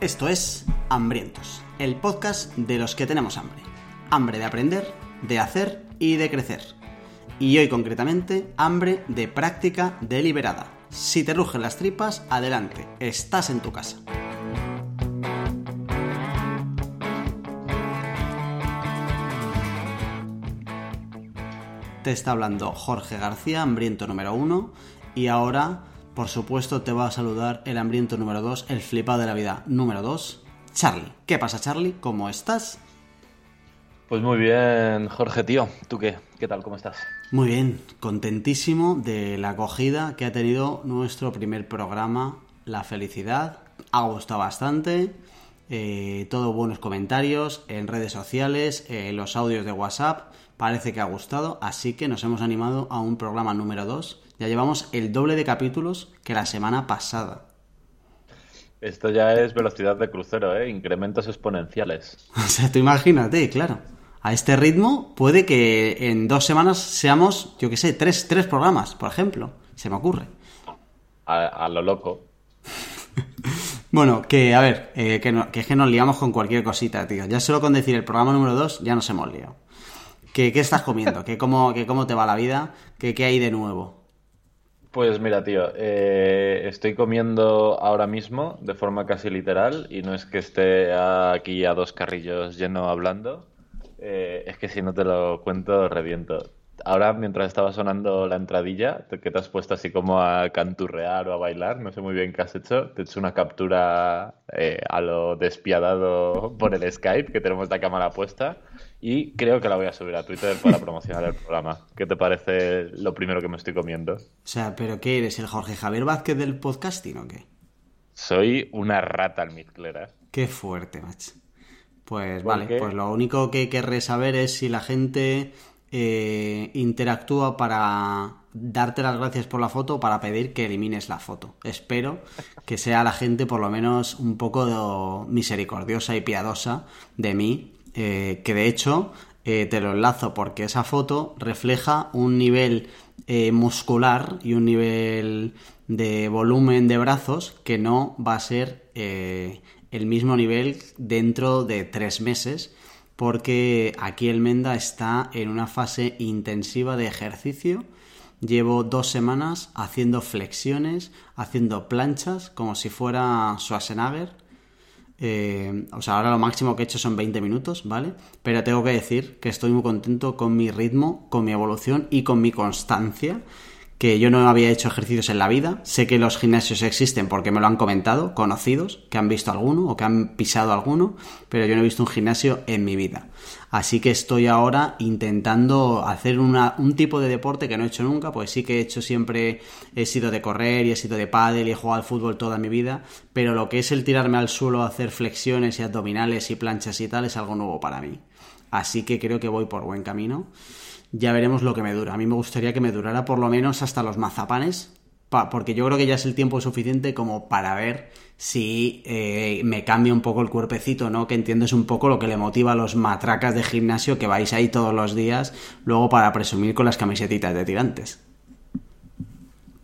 Esto es Hambrientos, el podcast de los que tenemos hambre. Hambre de aprender, de hacer y de crecer. Y hoy concretamente, hambre de práctica deliberada. Si te rugen las tripas, adelante, estás en tu casa. Te está hablando Jorge García, hambriento número uno, y ahora por supuesto, te va a saludar el hambriento número 2, el flipado de la vida número 2, Charlie. ¿Qué pasa, Charlie? ¿Cómo estás? Pues muy bien, Jorge, tío. ¿Tú qué? ¿Qué tal? ¿Cómo estás? Muy bien, contentísimo de la acogida que ha tenido nuestro primer programa, La Felicidad. Ha gustado bastante. Eh, todo buenos comentarios en redes sociales, en los audios de WhatsApp. Parece que ha gustado, así que nos hemos animado a un programa número 2 ya llevamos el doble de capítulos que la semana pasada. Esto ya es velocidad de crucero, ¿eh? Incrementos exponenciales. O sea, tú imagínate, claro. A este ritmo puede que en dos semanas seamos, yo qué sé, tres, tres programas, por ejemplo. Se me ocurre. A, lo loco. bueno, que a ver, eh, que, es que nos liamos con cualquier cosita, tío. Ya solo con decir el programa número dos ya nos hemos liado. ¿Qué, qué estás comiendo? ¿Qué, cómo, que cómo te va la vida? ¿Qué, ¿Qué hay de nuevo? Pues mira, tío, eh, estoy comiendo ahora mismo de forma casi literal y no es que esté aquí a dos carrillos lleno hablando, eh, es que si no te lo cuento reviento. Ahora, mientras estaba sonando la entradilla, que te has puesto así como a canturrear o a bailar, no sé muy bien qué has hecho, te he hecho una captura eh, a lo despiadado por el Skype, que tenemos la cámara puesta, y creo que la voy a subir a Twitter para promocionar el programa. ¿Qué te parece lo primero que me estoy comiendo? O sea, ¿pero qué eres? ¿El Jorge Javier Vázquez del podcasting o qué? Soy una rata almizclera. Qué fuerte, macho. Pues vale, pues lo único que querré saber es si la gente eh, interactúa para darte las gracias por la foto o para pedir que elimines la foto. Espero que sea la gente por lo menos un poco misericordiosa y piadosa de mí eh, que de hecho eh, te lo enlazo porque esa foto refleja un nivel eh, muscular y un nivel de volumen de brazos que no va a ser el mismo nivel dentro de tres meses porque aquí el Menda está en una fase intensiva de ejercicio. Llevo dos semanas haciendo flexiones, haciendo planchas como si fuera Schwarzenegger eh, o sea, ahora lo máximo que he hecho son 20 minutos, ¿vale? Pero tengo que decir que estoy muy contento con mi ritmo, con mi evolución y con mi constancia que yo no había hecho ejercicios en la vida. Sé que los gimnasios existen porque me lo han comentado, conocidos, que han visto alguno o que han pisado alguno, pero yo no he visto un gimnasio en mi vida. Así que estoy ahora intentando hacer un tipo de deporte que no he hecho nunca, pues sí que he hecho siempre, he sido de correr y he sido de pádel y he jugado al fútbol toda mi vida, pero lo que es el tirarme al suelo, hacer flexiones y abdominales y planchas y tal es algo nuevo para mí. Así que creo que voy por buen camino ya veremos lo que me dura. A mí me gustaría que me durara por lo menos hasta los mazapanes, porque yo creo que ya es el tiempo suficiente como para ver si eh, me cambia un poco el cuerpecito, ¿no? Que entiendes un poco lo que le motiva a los matracas de gimnasio que vais ahí todos los días, luego para presumir con las camisetitas de tirantes.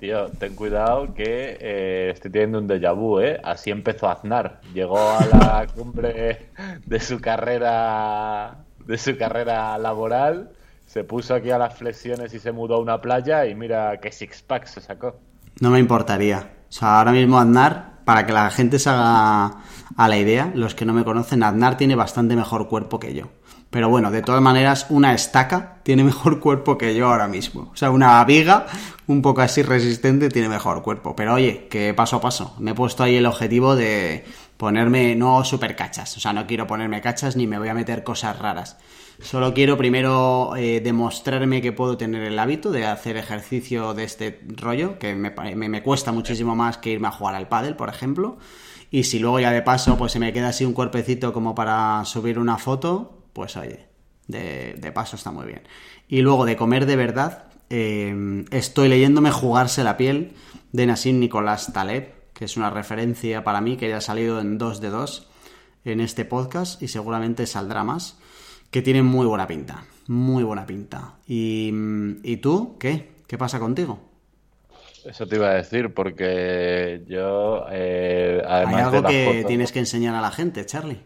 Tío, ten cuidado que eh, estoy teniendo un déjà vu, ¿eh? Así empezó Aznar. Llegó a la cumbre de su carrera de su carrera laboral se puso aquí a las flexiones y se mudó a una playa y mira qué six pack se sacó. No me importaría. O sea, ahora mismo Aznar, para que la gente se haga a la idea, los que no me conocen, Aznar tiene bastante mejor cuerpo que yo. Pero bueno, de todas maneras, una estaca tiene mejor cuerpo que yo ahora mismo. O sea, una viga un poco así resistente tiene mejor cuerpo. Pero oye, que paso a paso. Me he puesto ahí el objetivo de ponerme, no super cachas. O sea, no quiero ponerme cachas ni me voy a meter cosas raras. Solo quiero primero eh, demostrarme que puedo tener el hábito de hacer ejercicio de este rollo, que me, me, cuesta muchísimo más que irme a jugar al pádel, por ejemplo. Y si luego ya de paso pues se me queda así un cuerpecito como para subir una foto, pues oye, de, paso está muy bien. Y luego de comer de verdad, eh, estoy leyéndome Jugarse la piel de Nassim Nicolás Taleb, que es una referencia para mí que ya ha salido en 2 de 2 en este podcast y seguramente saldrá más que tiene muy buena pinta, muy buena pinta. ¿Y, ¿y tú qué? ¿Qué pasa contigo? Eso te iba a decir, porque yo. Eh, Hay algo que tienes que enseñar a la gente, Charlie.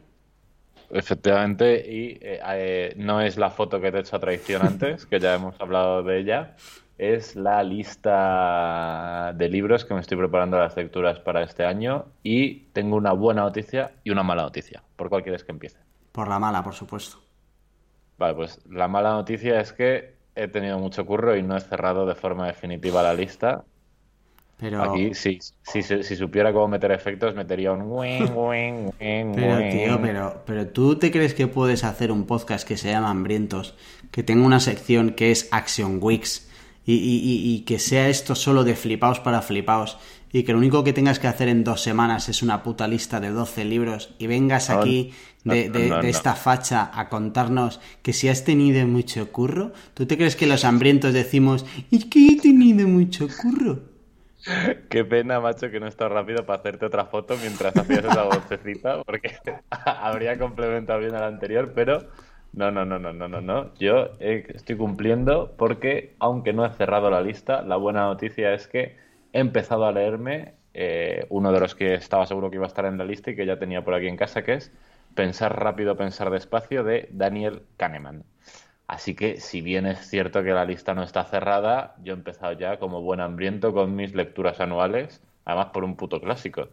Efectivamente, y eh, eh, no es la foto que te he hecho a traición antes, que ya hemos hablado de ella, es la lista de libros que me estoy preparando las lecturas para este año y tengo una buena noticia y una mala noticia. ¿Por cuál quieres que empiece? Por la mala, por supuesto. Vale, pues la mala noticia es que he tenido mucho curro y no he cerrado de forma definitiva la lista. Pero... Aquí, si, si, si, supiera cómo meter efectos, metería un... pero, tío, pero, pero tú te crees que puedes hacer un podcast que se llama Hambrientos, que tenga una sección que es Action Weeks, y, y, y, que sea esto solo de flipaos para flipaos, y que lo único que tengas que hacer en dos semanas es una puta lista de 12 libros, y vengas aquí de, de, esta facha a contarnos que si has tenido mucho curro, ¿tú te crees que los hambrientos decimos, es que he tenido mucho curro? Qué pena, macho, que no está rápido para hacerte otra foto mientras hacías esa vocecita, porque habría complementado bien a la anterior, pero no, no, no, no, no, no, no. Yo estoy cumpliendo porque, aunque no he cerrado la lista, la buena noticia es que he empezado a leerme eh, uno de los que estaba seguro que iba a estar en la lista y que ya tenía por aquí en casa, que es Pensar rápido, pensar despacio de Daniel Kahneman. Así que, si bien es cierto que la lista no está cerrada, yo he empezado ya como buen hambriento con mis lecturas anuales, además por un puto clásico.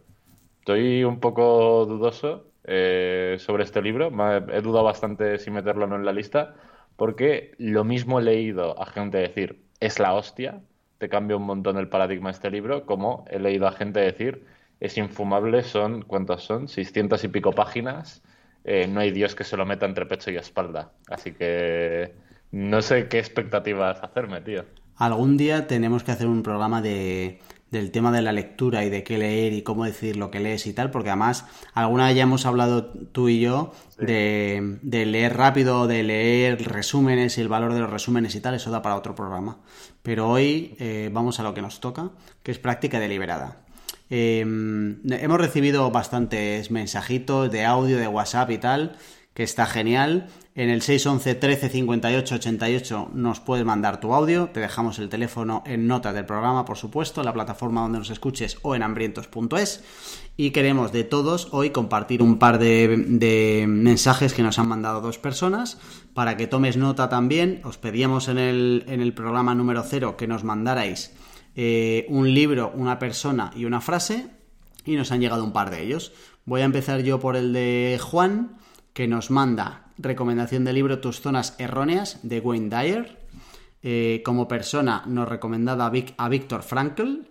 Estoy un poco dudoso eh, sobre este libro, he dudado bastante si meterlo o no en la lista, porque lo mismo he leído a gente decir, es la hostia, te cambia un montón el paradigma este libro, como he leído a gente decir, es infumable, son, ¿cuántas son? 600 y pico páginas eh, no hay Dios que se lo meta entre pecho y espalda. Así que no sé qué expectativas hacerme, tío. Algún día tenemos que hacer un programa de, del tema de la lectura y de qué leer y cómo decir lo que lees y tal, porque además alguna vez ya hemos hablado tú y yo de, leer rápido, de leer resúmenes y el valor de los resúmenes y tal, eso da para otro programa. Pero hoy eh, vamos a lo que nos toca, que es práctica deliberada. Em, hemos recibido bastantes mensajitos de audio, de WhatsApp y tal, que está genial. En el 611 13 58 88 nos puedes mandar tu audio. Te dejamos el teléfono en notas del programa, por supuesto, en la plataforma donde nos escuches o en hambrientos.es. Y queremos de todos hoy compartir un par de, mensajes que nos han mandado dos personas. Para que tomes nota también, os pedíamos en el, en el programa número 0 que nos mandarais eh, un libro, una persona y una frase y nos han llegado un par de ellos. Voy a empezar yo por el de Juan, que nos manda recomendación de libro Tus zonas erróneas de Wayne Dyer. Eh, como persona nos recomendada a, a Víctor Frankl.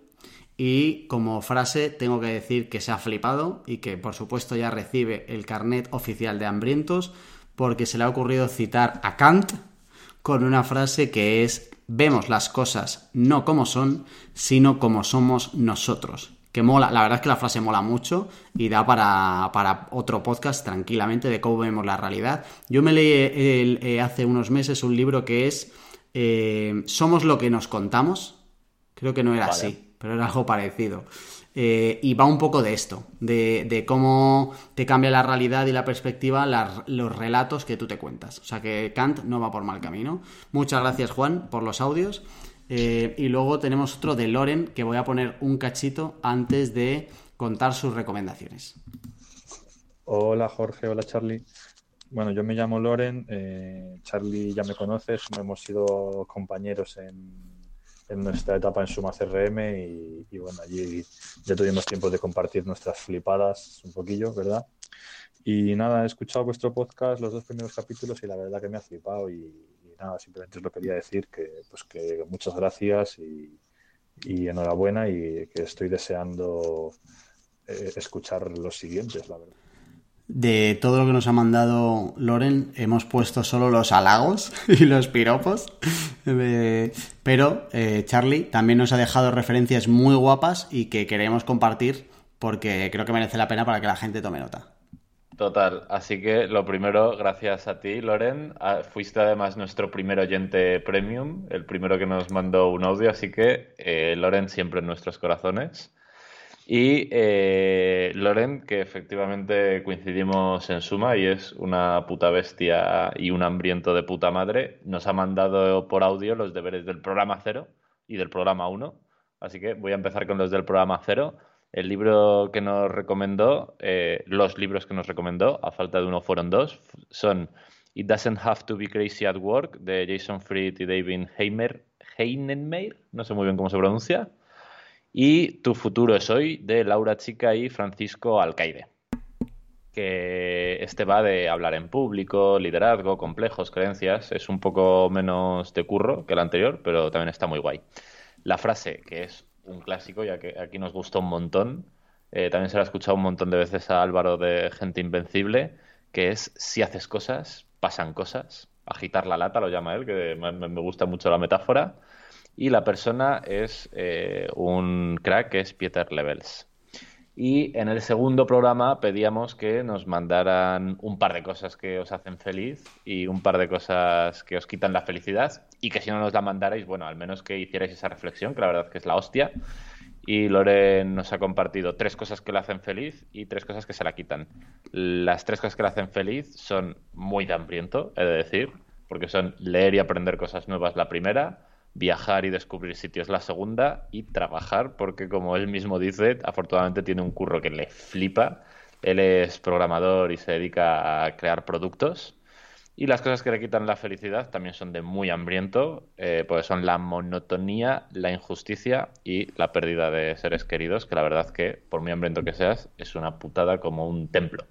Y como frase tengo que decir que se ha flipado y que por supuesto ya recibe el carnet oficial de hambrientos porque se le ha ocurrido citar a Kant con una frase que es vemos las cosas no como son, sino como somos nosotros. Que mola, la verdad es que la frase mola mucho y da para, otro podcast tranquilamente de cómo vemos la realidad. Yo me leí eh, hace unos meses un libro que es eh, Somos lo que nos contamos. Creo que no era así, pero era algo parecido. Eh, y va un poco de esto, de, cómo te cambia la realidad y la perspectiva los relatos que tú te cuentas. O sea que Kant no va por mal camino. Muchas gracias Juan por los audios. Eh, y luego tenemos otro de Loren que voy a poner un cachito antes de contar sus recomendaciones. Hola Jorge, hola Charlie. Bueno, yo me llamo Loren, eh, Charlie ya me conoces, hemos sido compañeros en, en nuestra etapa en Suma CRM y, bueno, allí ya tuvimos tiempo de compartir nuestras flipadas un poquillo, ¿verdad? Y nada, he escuchado vuestro podcast, los dos primeros capítulos y la verdad que me ha flipado y, nada, simplemente os lo quería decir que pues que muchas gracias y, enhorabuena y que estoy deseando eh, escuchar los siguientes, la verdad. De todo lo que nos ha mandado Loren, hemos puesto solo los halagos y los piropos. Eh, pero eh, Charlie también nos ha dejado referencias muy guapas y que queremos compartir porque creo que merece la pena para que la gente tome nota. Total, así que lo primero, gracias a ti, Loren. Ah, fuiste además nuestro primer oyente premium, el primero que nos mandó un audio, así que eh, Loren siempre en nuestros corazones. Y eh, Loren, que efectivamente coincidimos en suma y es una puta bestia y un hambriento de puta madre, nos ha mandado por audio los deberes del programa 0 y del programa 1, así que voy a empezar con los del programa cero. El libro que nos recomendó, eh, los libros que nos recomendó, a falta de uno fueron dos, son It Doesn't Have to Be Crazy at Work de Jason Fried y David Heimer, no sé muy bien cómo se pronuncia, y Tu futuro es hoy de Laura Chica y Francisco Alcaide. Que este va de hablar en público, liderazgo, complejos, creencias. Es un poco menos de curro que el anterior, pero también está muy guay. La frase, que es un clásico, ya que aquí nos gusta un montón, eh, también se la ha escuchado un montón de veces a Álvaro de Gente Invencible, que es si haces cosas, pasan cosas. Agitar la lata lo llama él, que me gusta mucho la metáfora y la persona es eh, un crack que es Peter Levels. Y en el segundo programa pedíamos que nos mandaran un par de cosas que os hacen feliz y un par de cosas que os quitan la felicidad y que si no nos la mandarais, bueno, al menos que hicierais esa reflexión, que la verdad que es la hostia. Y Loren nos ha compartido tres cosas que le hacen feliz y tres cosas que se la quitan. Las tres cosas que le hacen feliz son muy de hambriento, he de decir, porque son leer y aprender cosas nuevas la primera, viajar y descubrir sitios la segunda y trabajar porque como él mismo dice, afortunadamente tiene un curro que le flipa. Él es programador y se dedica a crear productos. Y las cosas que le quitan la felicidad también son de muy hambriento, eh, pues son la monotonía, la injusticia y la pérdida de seres queridos, que la verdad que, por muy hambriento que seas, es una putada como un templo.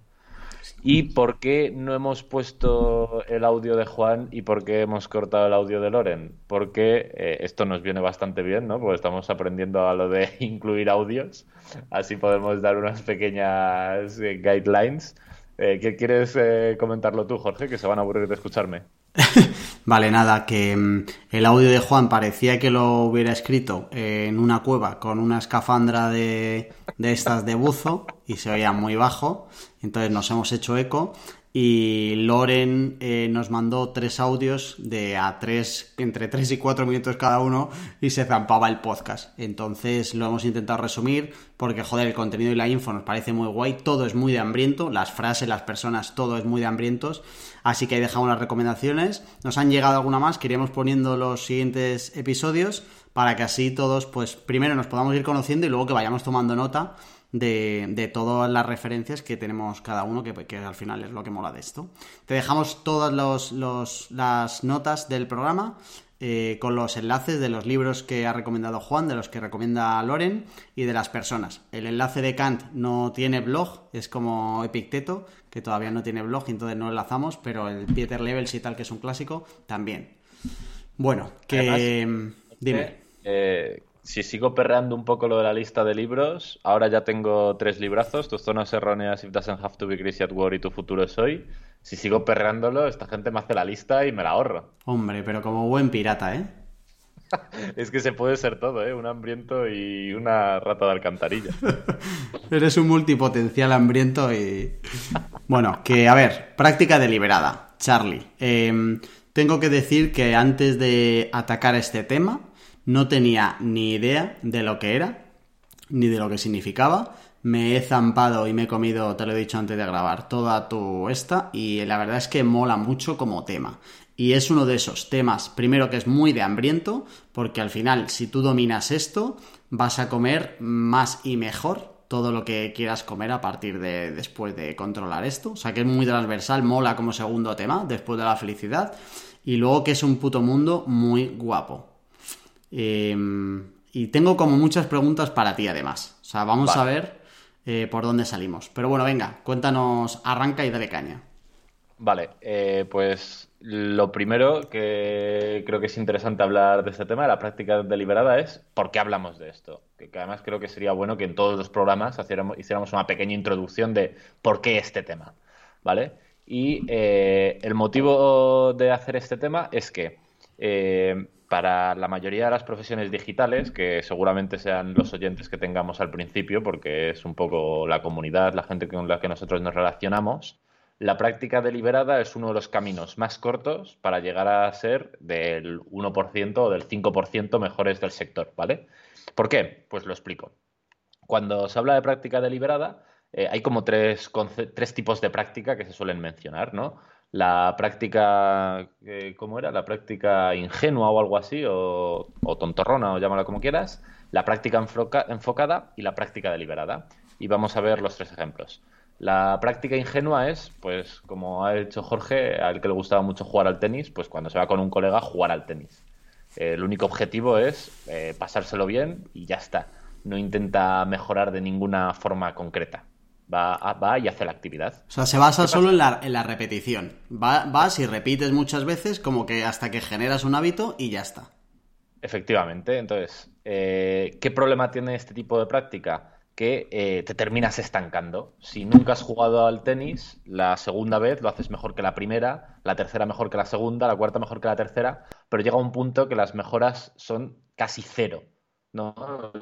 ¿Y por qué no hemos puesto el audio de Juan y por qué hemos cortado el audio de Loren? Porque eh, esto nos viene bastante bien, ¿no? Porque estamos aprendiendo a lo de incluir audios. Así podemos dar unas pequeñas eh, guidelines. Eh, ¿Qué quieres comentarlo tú, Jorge? Que se van a aburrir de escucharme. vale, nada, que mm, el audio de Juan parecía que lo hubiera escrito en una cueva con una escafandra de, de estas de buzo y se oía muy bajo. Entonces nos hemos hecho eco y Loren eh, nos mandó tres audios de a tres, entre tres y cuatro minutos cada uno y se zampaba el podcast. Entonces lo hemos intentado resumir porque, joder, el contenido y la info nos parece muy guay, todo es muy de hambriento, las frases, las personas, todo es muy de hambrientos. Así que ahí dejamos las recomendaciones. Nos han llegado alguna más, que iremos poniendo los siguientes episodios para que así todos, pues primero nos podamos ir conociendo y luego que vayamos tomando nota de, todas las referencias que tenemos cada uno, que, que, al final es lo que mola de esto. Te dejamos todas las notas del programa eh, con los enlaces de los libros que ha recomendado Juan, de los que recomienda Loren y de las personas. El enlace de Kant no tiene blog, es como Epicteto, que todavía no tiene blog y entonces no enlazamos, pero el Peter Levels y tal, que es un clásico, también. Bueno, que... dime. Eh, si sigo perreando un poco lo de la lista de libros, ahora ya tengo tres librazos, Tus zonas erróneas, If Doesn't Have to Be Crazy at War y Tu futuro es hoy. Si sigo perreándolo, esta gente me hace la lista y me la ahorro. Hombre, pero como buen pirata, ¿eh? es que se puede ser todo, ¿eh? Un hambriento y una rata de alcantarilla. Eres un multipotencial hambriento y... Bueno, que a ver, práctica deliberada. Charlie, em, tengo que decir que antes de atacar este tema, no tenía ni idea de lo que era, ni de lo que significaba. Me he zampado y me he comido, te lo he dicho antes de grabar, toda tu esta y la verdad es que mola mucho como tema. Y es uno de esos temas, primero que es muy de hambriento, porque al final si tú dominas esto, vas a comer más y mejor todo lo que quieras comer a partir de después de controlar esto. O sea que es muy transversal, mola como segundo tema, después de la felicidad. Y luego que es un puto mundo muy guapo. Em, y tengo como muchas preguntas para ti además. O sea, vamos a ver eh, por dónde salimos. Pero bueno, venga, cuéntanos, arranca y dale caña. Vale, eh, pues lo primero que creo que es interesante hablar de este tema, de la práctica deliberada, es por qué hablamos de esto. Que, además creo que sería bueno que en todos los programas hiciéramos una pequeña introducción de por qué este tema. ¿Vale? Y eh, el motivo de hacer este tema es que para la mayoría de las profesiones digitales, que seguramente sean los oyentes que tengamos al principio, porque es un poco la comunidad, la gente con la que nosotros nos relacionamos, la práctica deliberada es uno de los caminos más cortos para llegar a ser del 1% o del 5% mejores del sector, ¿vale? ¿Por qué? Pues lo explico. Cuando se habla de práctica deliberada, eh, hay como tres, tres tipos de práctica que se suelen mencionar, ¿no? La práctica, eh, ¿cómo era? La práctica ingenua o algo así, o, tontorrona, o llámala como quieras. la práctica enfocada y la práctica deliberada. Y vamos a ver los tres ejemplos. La práctica ingenua es, pues, como ha dicho Jorge, al que le gustaba mucho jugar al tenis, pues cuando se va con un colega, jugar al tenis. el único objetivo es eh, pasárselo bien y ya está. No intenta mejorar de ninguna forma concreta. Va, va y hace la actividad. O sea, se basa solo en la, en la repetición. Va, vas y repites muchas veces como que hasta que generas un hábito y ya está. Efectivamente. Entonces, eh, ¿qué problema tiene este tipo de práctica? Que eh, te terminas estancando. Si nunca has jugado al tenis, la segunda vez lo haces mejor que la primera, la tercera mejor que la segunda, la cuarta mejor que la tercera, pero llega un punto que las mejoras son casi cero. ¿No?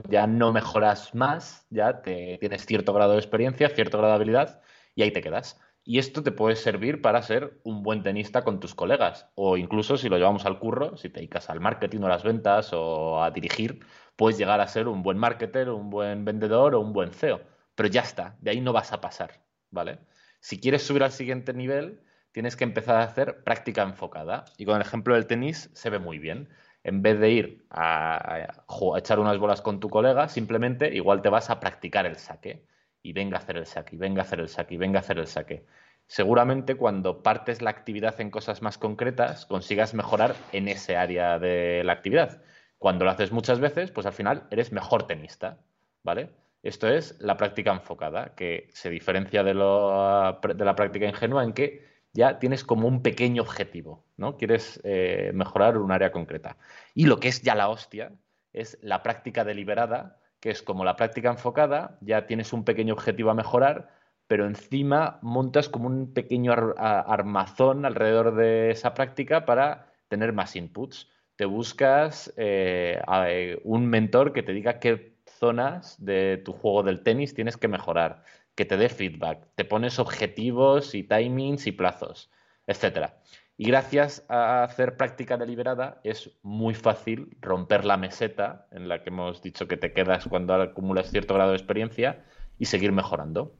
Ya no mejoras más, ya te, tienes cierto grado de experiencia, cierto grado de habilidad y ahí te quedas. Y esto te puede servir para ser un buen tenista con tus colegas. O incluso si lo llevamos al curro, si te dedicas al marketing o a las ventas o a dirigir, puedes llegar a ser un buen marketer, un buen vendedor o un buen CEO. Pero ya está, de ahí no vas a pasar, ¿vale? Si quieres subir al siguiente nivel, tienes que empezar a hacer práctica enfocada. Y con el ejemplo del tenis se ve muy bien. En vez de ir a, echar unas bolas con tu colega, simplemente igual te vas a practicar el saque y venga a hacer el saque, y venga a hacer el saque, y venga a hacer el saque. Seguramente cuando partes la actividad en cosas más concretas, consigas mejorar en ese área de la actividad. Cuando lo haces muchas veces, pues al final eres mejor tenista, ¿vale? Esto es la práctica enfocada, que se diferencia de, de la práctica ingenua en que ya tienes como un pequeño objetivo, ¿no? Quieres eh, mejorar un área concreta. Y lo que es ya la hostia es la práctica deliberada, que es como la práctica enfocada, ya tienes un pequeño objetivo a mejorar, pero encima montas como un pequeño armazón alrededor de esa práctica para tener más inputs. Te buscas eh, eh, un mentor que te diga qué zonas de tu juego del tenis tienes que mejorar, que te dé feedback, te pones objetivos y timings y plazos, etcétera. Y gracias a hacer práctica deliberada es muy fácil romper la meseta en la que hemos dicho que te quedas cuando acumulas cierto grado de experiencia y seguir mejorando.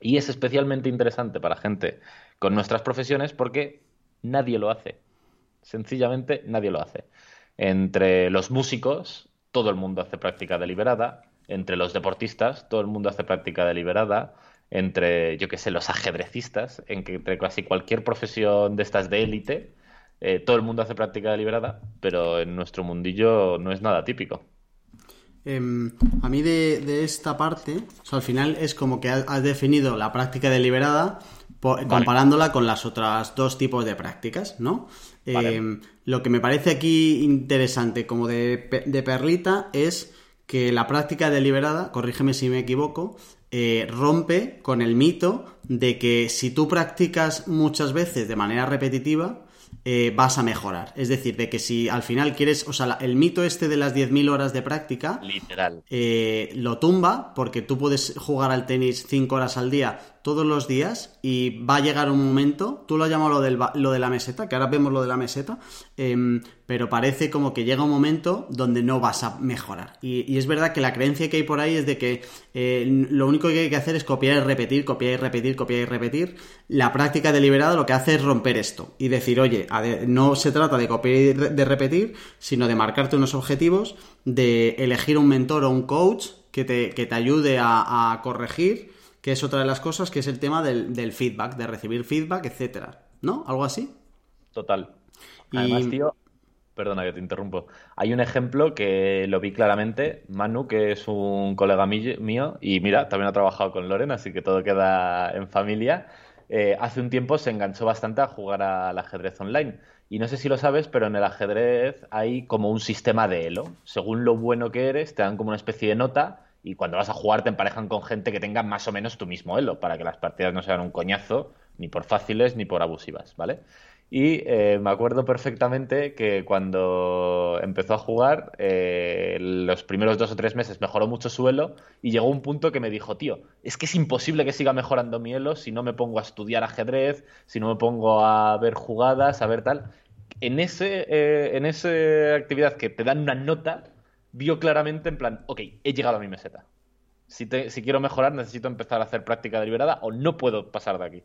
Y es especialmente interesante para gente con nuestras profesiones porque nadie lo hace. Sencillamente nadie lo hace. Entre los músicos, todo el mundo hace práctica deliberada. Entre los deportistas, todo el mundo hace práctica deliberada entre, yo qué sé, los ajedrecistas, en que entre casi cualquier profesión de estas de élite, eh, todo el mundo hace práctica deliberada, pero en nuestro mundillo no es nada típico. Em, a mí de, esta parte, al final es como que has definido la práctica deliberada comparándola con las otras dos tipos de prácticas, ¿no? Em, lo que me parece aquí interesante como de, de perlita es que la práctica deliberada, corrígeme si me equivoco, eh, rompe con el mito de que si tú practicas muchas veces de manera repetitiva, eh, vas a mejorar. Es decir, de que si al final quieres, o sea, el mito este de las 10.000 horas de práctica, literal, eh, lo tumba porque tú puedes jugar al tenis 5 horas al día todos los días y va a llegar un momento, tú lo has llamado lo, del, lo de la meseta, que ahora vemos lo de la meseta, em, pero parece como que llega un momento donde no vas a mejorar. Y, es verdad que la creencia que hay por ahí es de que eh, lo único que hay que hacer es copiar y repetir, copiar y repetir, copiar y repetir. La práctica deliberada lo que hace es romper esto y decir, oye, no se trata de copiar y de repetir, sino de marcarte unos objetivos, de elegir un mentor o un coach que te, que te ayude a corregir que es otra de las cosas, que es el tema del, feedback, de recibir feedback, etcétera. ¿No? ¿Algo así? Total. Además, tío, perdona que te interrumpo. Hay un ejemplo que lo vi claramente. Manu, que es un colega mío, y mira, también ha trabajado con Loren, así que todo queda en familia. Eh, hace un tiempo se enganchó bastante a jugar al ajedrez online. Y no sé si lo sabes, pero en el ajedrez hay como un sistema de elo. Según lo bueno que eres, te dan como una especie de nota y cuando vas a jugar te emparejan con gente que tenga más o menos tu mismo elo, para que las partidas no sean un coñazo, ni por fáciles ni por abusivas, ¿vale? Y eh, me acuerdo perfectamente que cuando empezó a jugar, eh, los primeros dos o tres meses mejoró mucho su elo y llegó un punto que me dijo, tío, es que es imposible que siga mejorando mi elo si no me pongo a estudiar ajedrez, si no me pongo a ver jugadas, a ver tal. En ese, eh, en esa actividad que te dan una nota, vio claramente en plan, ok, he llegado a mi meseta. Si, si quiero mejorar, necesito empezar a hacer práctica deliberada o no puedo pasar de aquí.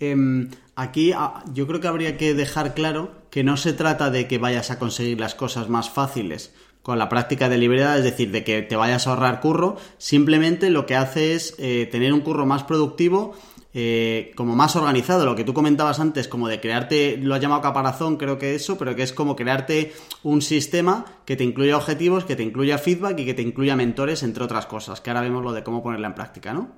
Em, aquí ah, yo creo que habría que dejar claro que no se trata de que vayas a conseguir las cosas más fáciles con la práctica deliberada, es decir, de que te vayas a ahorrar curro, simplemente lo que hace es eh, tener un curro más productivo, eh, como más organizado, lo que tú comentabas antes, como de crearte, lo has llamado caparazón, creo que eso, pero que es como crearte un sistema que te incluya objetivos, que te incluya feedback y que te incluya mentores, entre otras cosas, que ahora vemos lo de cómo ponerla en práctica, ¿no?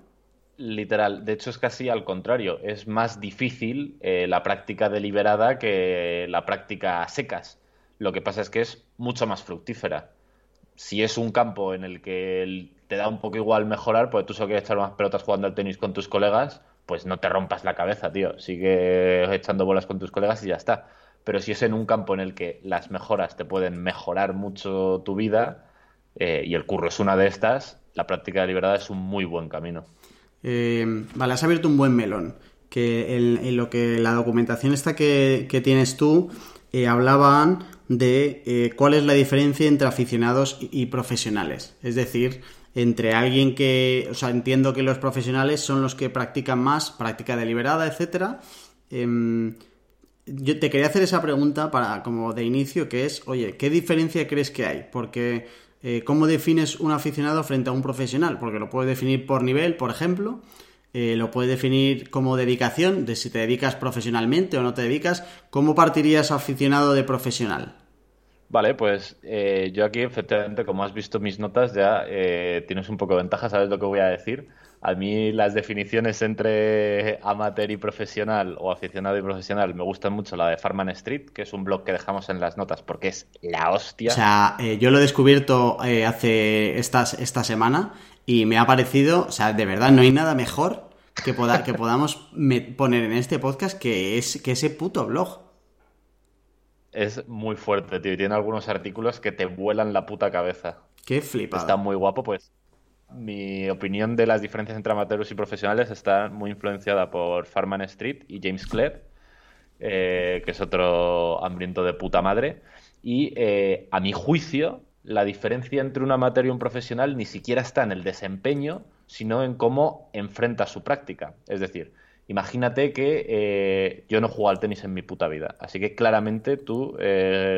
Literal, de hecho es casi al contrario, es más difícil eh, la práctica deliberada que la práctica secas. Lo que pasa es que es mucho más fructífera. Si es un campo en el que te da un poco igual mejorar, pues tú solo quieres echar más pelotas jugando al tenis con tus colegas, pues no te rompas la cabeza, tío. Sigue echando bolas con tus colegas y ya está. Pero si es en un campo en el que las mejoras te pueden mejorar mucho tu vida, eh, y el curro es una de estas, la práctica deliberada es un muy buen camino. Eh, vale, has abierto un buen melón. Que en, lo que la documentación esta que, tienes tú eh, hablaban de eh, cuál es la diferencia entre aficionados y, profesionales. Es decir, entre alguien que, o sea, entiendo que los profesionales son los que practican más, práctica deliberada, etcétera. Em, yo te quería hacer esa pregunta para como de inicio, que es, oye, ¿qué diferencia crees que hay? Porque eh, ¿cómo defines un aficionado frente a un profesional? Porque lo puedes definir por nivel, por ejemplo, eh, lo puedes definir como dedicación, de si te dedicas profesionalmente o no te dedicas. ¿Cómo partirías aficionado de profesional? Vale, pues eh, yo aquí, efectivamente, como has visto mis notas, ya tienes un poco de ventaja, sabes lo que voy a decir. A mí las definiciones entre amateur y profesional o aficionado y profesional me gustan mucho la de Farman Street, que es un blog que dejamos en las notas porque es la hostia. O sea, eh, yo lo he descubierto eh, hace esta semana y me ha parecido, o sea, de verdad no hay nada mejor que, que podamos poner en este podcast que, es, que ese puto blog. Es muy fuerte, tío, y tiene algunos artículos que te vuelan la puta cabeza. Qué flipa. Está muy guapo, pues mi opinión de las diferencias entre amateurs y profesionales está muy influenciada por Farman Street y James Clear, eh, que es otro hambriento de puta madre. Y eh, a mi juicio, la diferencia entre un amateur y un profesional ni siquiera está en el desempeño, sino en cómo enfrenta su práctica. Es decir, imagínate que eh, yo no juego al tenis en mi puta vida, así que claramente tú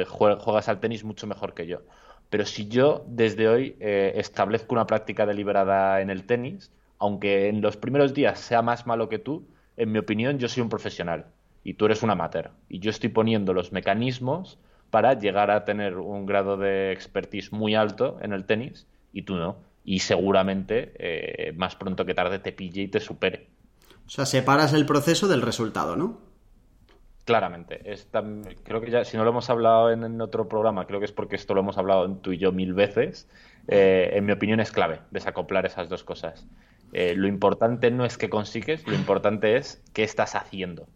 juegas al tenis mucho mejor que yo pero si yo desde hoy eh, establezco una práctica deliberada en el tenis, aunque en los primeros días sea más malo que tú, en mi opinión yo soy un profesional y tú eres un amateur. Y yo estoy poniendo los mecanismos para llegar a tener un grado de expertise muy alto en el tenis y tú no. Y seguramente eh, más pronto que tarde te pille y te supere. O sea, separas el proceso del resultado, ¿no? Claramente. creo que ya, si no lo hemos hablado en, otro programa, creo que es porque esto lo hemos hablado tú y yo mil veces. Eh, en mi opinión es clave desacoplar esas dos cosas. Eh, lo importante no es que consigues, lo importante es qué estás haciendo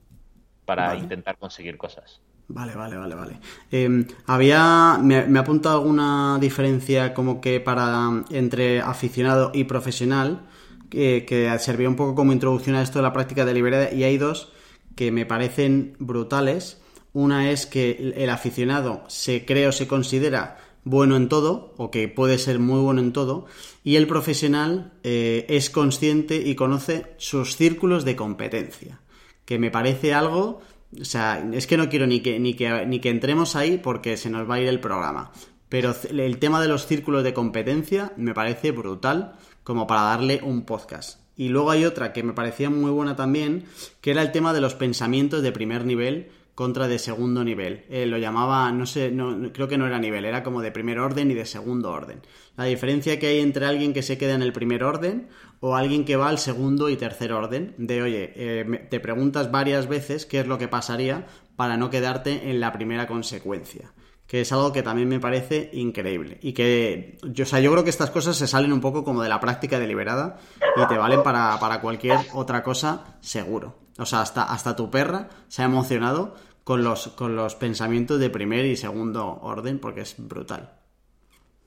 para intentar conseguir cosas. Vale, vale, vale, vale. Em, había, me, me, ha apuntado alguna diferencia como que para entre aficionado y profesional que, que servía un poco como introducción a esto de la práctica deliberada y hay dos que me parecen brutales. Una es que el aficionado se cree o se considera bueno en todo, o que puede ser muy bueno en todo, y el profesional eh, es consciente y conoce sus círculos de competencia, que me parece algo, o sea, es que no quiero ni que, ni que, ni que entremos ahí porque se nos va a ir el programa, pero el tema de los círculos de competencia me parece brutal como para darle un podcast. Y luego hay otra que me parecía muy buena también, que era el tema de los pensamientos de primer nivel contra de segundo nivel. Eh, lo llamaba, no sé, no, creo que no era nivel, era como de primer orden y de segundo orden. La diferencia que hay entre alguien que se queda en el primer orden o alguien que va al segundo y tercer orden, de oye, eh, te preguntas varias veces qué es lo que pasaría para no quedarte en la primera consecuencia que es algo que también me parece increíble. Y que, yo, o sea, yo creo que estas cosas se salen un poco como de la práctica deliberada y te valen para, cualquier otra cosa seguro. O sea, hasta, hasta tu perra se ha emocionado con los, con los pensamientos de primer y segundo orden porque es brutal.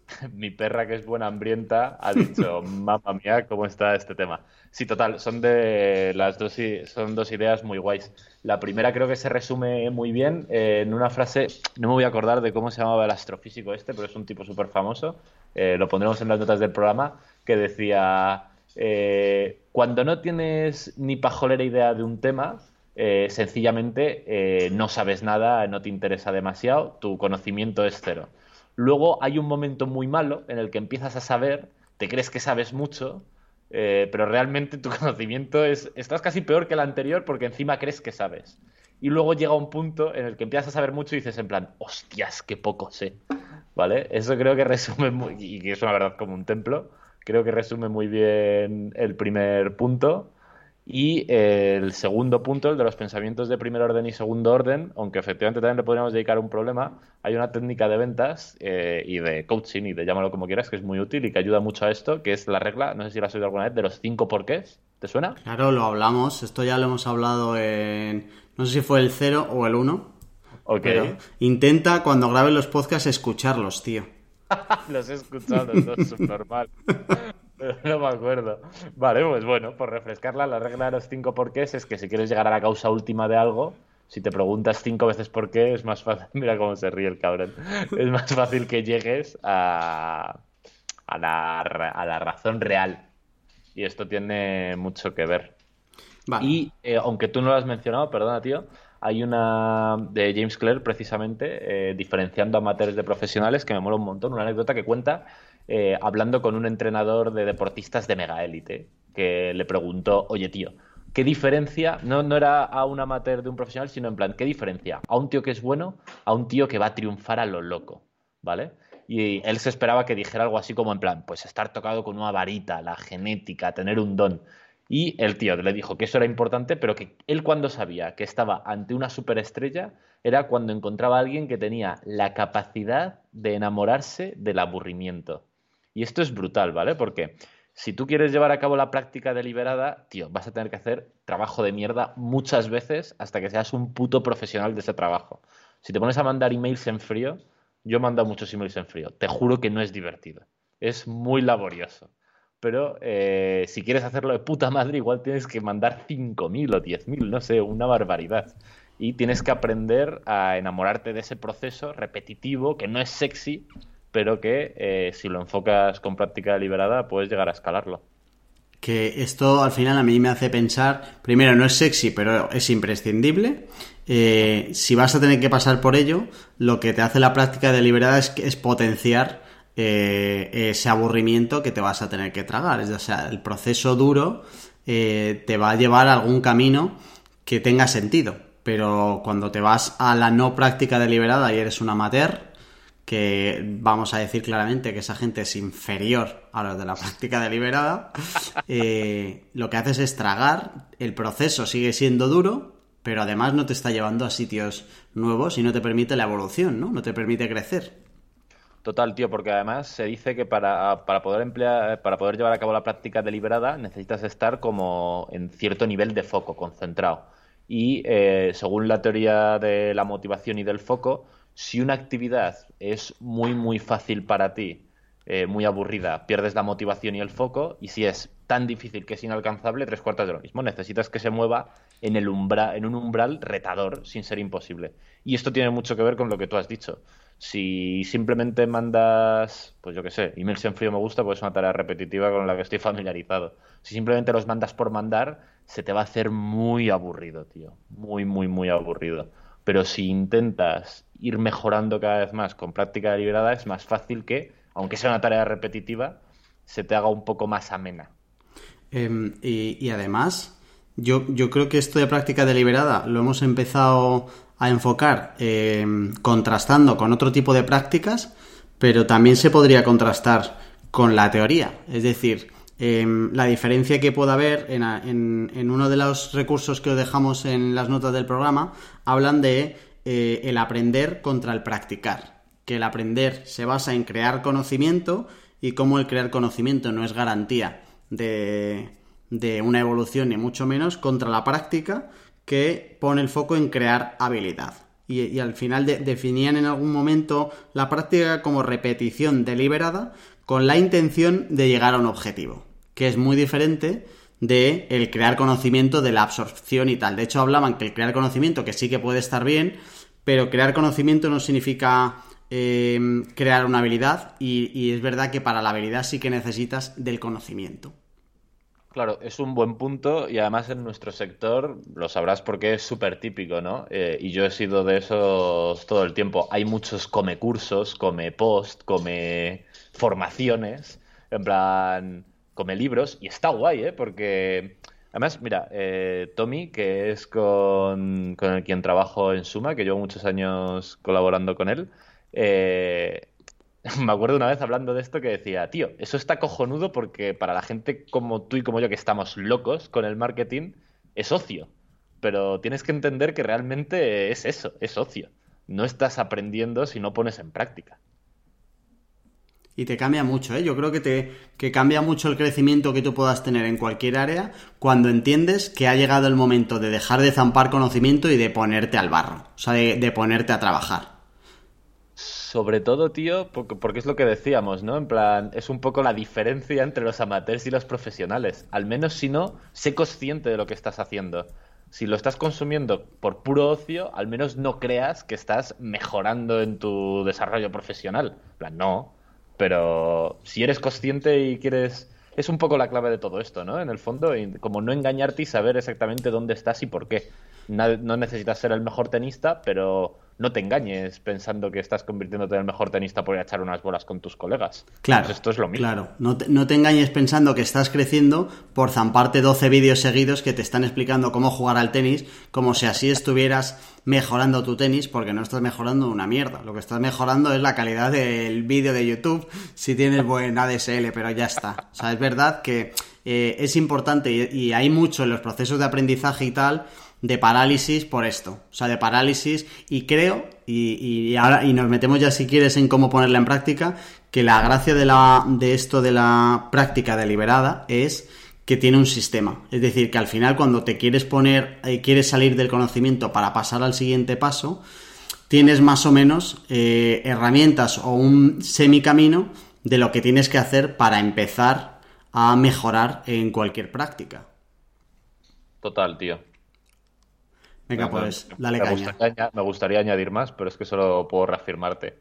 Mi perra, que es buena hambrienta, ha dicho, mamá mía, ¿cómo está este tema? Sí, total, son de las dos, son dos ideas muy guays. La primera creo que se resume muy bien eh, en una frase, no me voy a acordar de cómo se llamaba el astrofísico este, pero es un tipo súper famoso, eh, lo pondremos en las notas del programa, que decía, eh, cuando no tienes ni pajolera idea de un tema, sencillamente no sabes nada, no te interesa demasiado, tu conocimiento es cero. Luego hay un momento muy malo en el que empiezas a saber, te crees que sabes mucho, eh, pero realmente tu conocimiento es, estás casi peor que el anterior porque encima crees que sabes. Y luego llega un punto en el que empiezas a saber mucho y dices en plan, hostias, qué poco sé. ¿Vale? Eso creo que resume muy, y que es una verdad como un templo, creo que resume muy bien el primer punto. Y el segundo punto, el de los pensamientos de primer orden y segundo orden, aunque efectivamente también le podríamos dedicar un problema, hay una técnica de ventas eh, y de coaching y de llámalo como quieras, que es muy útil y que ayuda mucho a esto, que es la regla, no sé si la has oído alguna vez, de los cinco porqués. ¿Te suena? Claro, lo hablamos, esto ya lo hemos hablado en, no sé si fue el 0 o el 1. Ok. intenta cuando grabes los podcasts escucharlos, tío. los he escuchado, no es normal. no me acuerdo. Vale, pues bueno, por refrescarla, la regla de los cinco porqués es que si quieres llegar a la causa última de algo, si te preguntas cinco veces por qué, es más fácil. Mira cómo se ríe el cabrón. Es más fácil que llegues a, a, la, a la razón real. Y esto tiene mucho que ver. Y eh, aunque tú no lo has mencionado, perdona, tío, hay una de James Clare precisamente eh, diferenciando amateurs de profesionales que me mola un montón. Una anécdota que cuenta eh, hablando con un entrenador de deportistas de mega élite que le preguntó, oye, tío, ¿qué diferencia? No, no era a un amateur de un profesional, sino en plan, ¿qué diferencia? A un tío que es bueno, a un tío que va a triunfar a lo loco, ¿vale? Y él se esperaba que dijera algo así como en plan, pues estar tocado con una varita, la genética, tener un don. Y el tío le dijo que eso era importante, pero que él cuando sabía que estaba ante una superestrella era cuando encontraba a alguien que tenía la capacidad de enamorarse del aburrimiento. Y esto es brutal, ¿vale? Porque si tú quieres llevar a cabo la práctica deliberada, tío, vas a tener que hacer trabajo de mierda muchas veces hasta que seas un puto profesional de ese trabajo. Si te pones a mandar emails en frío, yo mando muchos emails en frío, te juro que no es divertido. Es muy laborioso pero eh, si quieres hacerlo de puta madre, igual tienes que mandar 5.000 o 10.000, no sé, una barbaridad. Y tienes que aprender a enamorarte de ese proceso repetitivo, que no es sexy, pero que eh, si lo enfocas con práctica deliberada puedes llegar a escalarlo. Que esto al final a mí me hace pensar, primero no es sexy, pero es imprescindible. Eh, si vas a tener que pasar por ello, lo que te hace la práctica deliberada es, es potenciar eh, ese aburrimiento que te vas a tener que tragar. O sea, el proceso duro te va a llevar a algún camino que tenga sentido. Pero cuando te vas a la no práctica deliberada y eres un amateur, que vamos a decir claramente que esa gente es inferior a los de la práctica deliberada, eh, lo que haces es tragar, el proceso sigue siendo duro, pero además no te está llevando a sitios nuevos y no te permite la evolución, ¿no? No te permite crecer. Total, tío, porque además se dice que para, poder emplear, para poder llevar a cabo la práctica deliberada necesitas estar como en cierto nivel de foco, concentrado. Y eh, según la teoría de la motivación y del foco, si una actividad es muy, muy fácil para ti, eh, muy aburrida, pierdes la motivación y el foco, y si es tan difícil que es inalcanzable, tres cuartas de lo mismo. Necesitas que se mueva en, el umbra, en un umbral retador sin ser imposible. Y esto tiene mucho que ver con lo que tú has dicho. Si simplemente mandas, pues yo qué sé, emails en frío me gusta, pues es una tarea repetitiva con la que estoy familiarizado. Si simplemente los mandas por mandar, se te va a hacer muy aburrido, tío. Muy, muy, muy aburrido. Pero si intentas ir mejorando cada vez más con práctica deliberada, es más fácil que, aunque sea una tarea repetitiva, se te haga un poco más amena. Em, y, además, yo, yo creo que esto de práctica deliberada lo hemos empezado a enfocar eh, contrastando con otro tipo de prácticas, pero también se podría contrastar con la teoría. Es decir, em, la diferencia que pueda haber en, uno de los recursos que os dejamos en las notas del programa, hablan de eh, el aprender contra el practicar. Que el aprender se basa en crear conocimiento y cómo el crear conocimiento no es garantía de, de una evolución ni mucho menos contra la práctica que pone el foco en crear habilidad. Y, al final definían en algún momento la práctica como repetición deliberada con la intención de llegar a un objetivo, que es muy diferente de el crear conocimiento de la absorción y tal. De hecho, hablaban que el crear conocimiento, que sí que puede estar bien, pero crear conocimiento no significa em, crear una habilidad y, es verdad que para la habilidad sí que necesitas del conocimiento. Claro, es un buen punto y además en nuestro sector lo sabrás porque es súper típico, ¿no? Eh, y yo he sido de esos todo el tiempo. Hay muchos come cursos, come post, come formaciones, en plan, come libros y está guay, ¿eh? Porque además, mira, eh, Tommy, que es con, con, el quien trabajo en Suma, que llevo muchos años colaborando con él, eh, me acuerdo una vez hablando de esto que decía, tío, eso está cojonudo porque para la gente como tú y como yo que estamos locos con el marketing, es ocio. Pero tienes que entender que realmente es eso, es ocio. No estás aprendiendo si no pones en práctica. Y te cambia mucho, ¿eh? Yo creo que te que cambia mucho el crecimiento que tú puedas tener en cualquier área cuando entiendes que ha llegado el momento de dejar de zampar conocimiento y de ponerte al barro, o sea, de ponerte a trabajar. Sobre todo, tío, porque, es lo que decíamos, ¿no? En plan, es un poco la diferencia entre los amateurs y los profesionales. Al menos si no, sé consciente de lo que estás haciendo. Si lo estás consumiendo por puro ocio, al menos no creas que estás mejorando en tu desarrollo profesional. En plan, no. Pero si eres consciente y quieres... Es un poco la clave de todo esto, ¿no? En el fondo, como no engañarte y saber exactamente dónde estás y por qué. No necesitas ser el mejor tenista, pero no te engañes pensando que estás convirtiéndote en el mejor tenista por ir a echar unas bolas con tus colegas. Claro. Esto es lo mismo. Claro. No te, no te, engañes pensando que estás creciendo por zamparte 12 vídeos seguidos que te están explicando cómo jugar al tenis, como si así estuvieras mejorando tu tenis, porque no estás mejorando una mierda. Lo que estás mejorando es la calidad del vídeo de YouTube si tienes buen ADSL, pero ya está. O sea, es verdad que eh, es importante y hay mucho en los procesos de aprendizaje y tal de parálisis por esto. O sea, de parálisis. Y creo, y, ahora, y nos metemos ya si quieres en cómo ponerla en práctica, que la gracia de, la, de esto de la práctica deliberada es que tiene un sistema. Es decir, que al final cuando te quieres poner, eh, quieres salir del conocimiento para pasar al siguiente paso, tienes más o menos eh, herramientas o un semicamino de lo que tienes que hacer para empezar a mejorar en cualquier práctica. Total, tío. Venga, pues, dale me caña. Gustaría, me gustaría añadir más, pero es que solo puedo reafirmarte.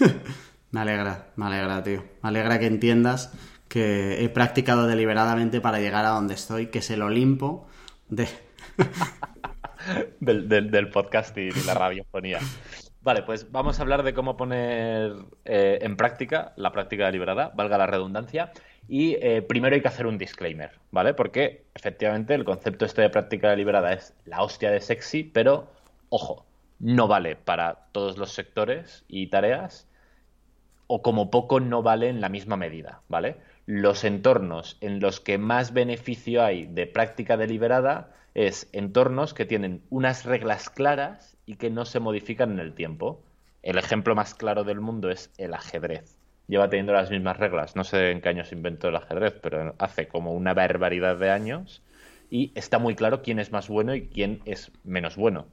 me alegra, me alegra, tío. Me alegra que entiendas que he practicado deliberadamente para llegar a donde estoy, que se lo limpo de... del, del, podcast y la radiofonía. Vale, pues vamos a hablar de cómo poner eh, en práctica la práctica deliberada, valga la redundancia. Y eh, primero hay que hacer un disclaimer, ¿vale? Porque efectivamente el concepto este de práctica deliberada es la hostia de sexy, pero ojo, no vale para todos los sectores y tareas, o como poco no vale en la misma medida, ¿vale? Los entornos en los que más beneficio hay de práctica deliberada es entornos que tienen unas reglas claras y que no se modifican en el tiempo. El ejemplo más claro del mundo es el ajedrez lleva teniendo las mismas reglas. No sé en qué años inventó el ajedrez, pero hace como una barbaridad de años y está muy claro quién es más bueno y quién es menos bueno.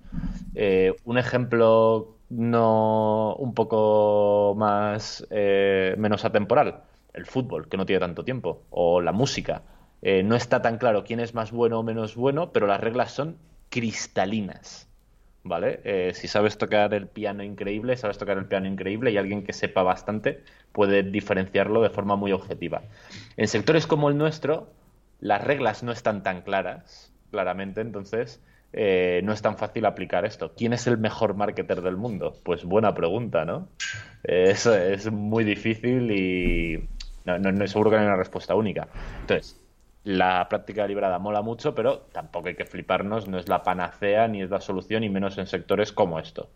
Eh, un ejemplo no un poco más eh, menos atemporal, el fútbol, que no tiene tanto tiempo, o la música. Eh, no está tan claro quién es más bueno o menos bueno, pero las reglas son cristalinas. ¿Vale? Eh, si sabes tocar el piano increíble, sabes tocar el piano increíble y alguien que sepa bastante puede diferenciarlo de forma muy objetiva. En sectores como el nuestro, las reglas no están tan claras, claramente, entonces eh, no es tan fácil aplicar esto. ¿Quién es el mejor marketer del mundo? Pues buena pregunta, ¿no? Eso es muy difícil y no, no, seguro que no hay una respuesta única. Entonces, la práctica deliberada mola mucho, pero tampoco hay que fliparnos, no es la panacea ni es la solución, y menos en sectores como esto.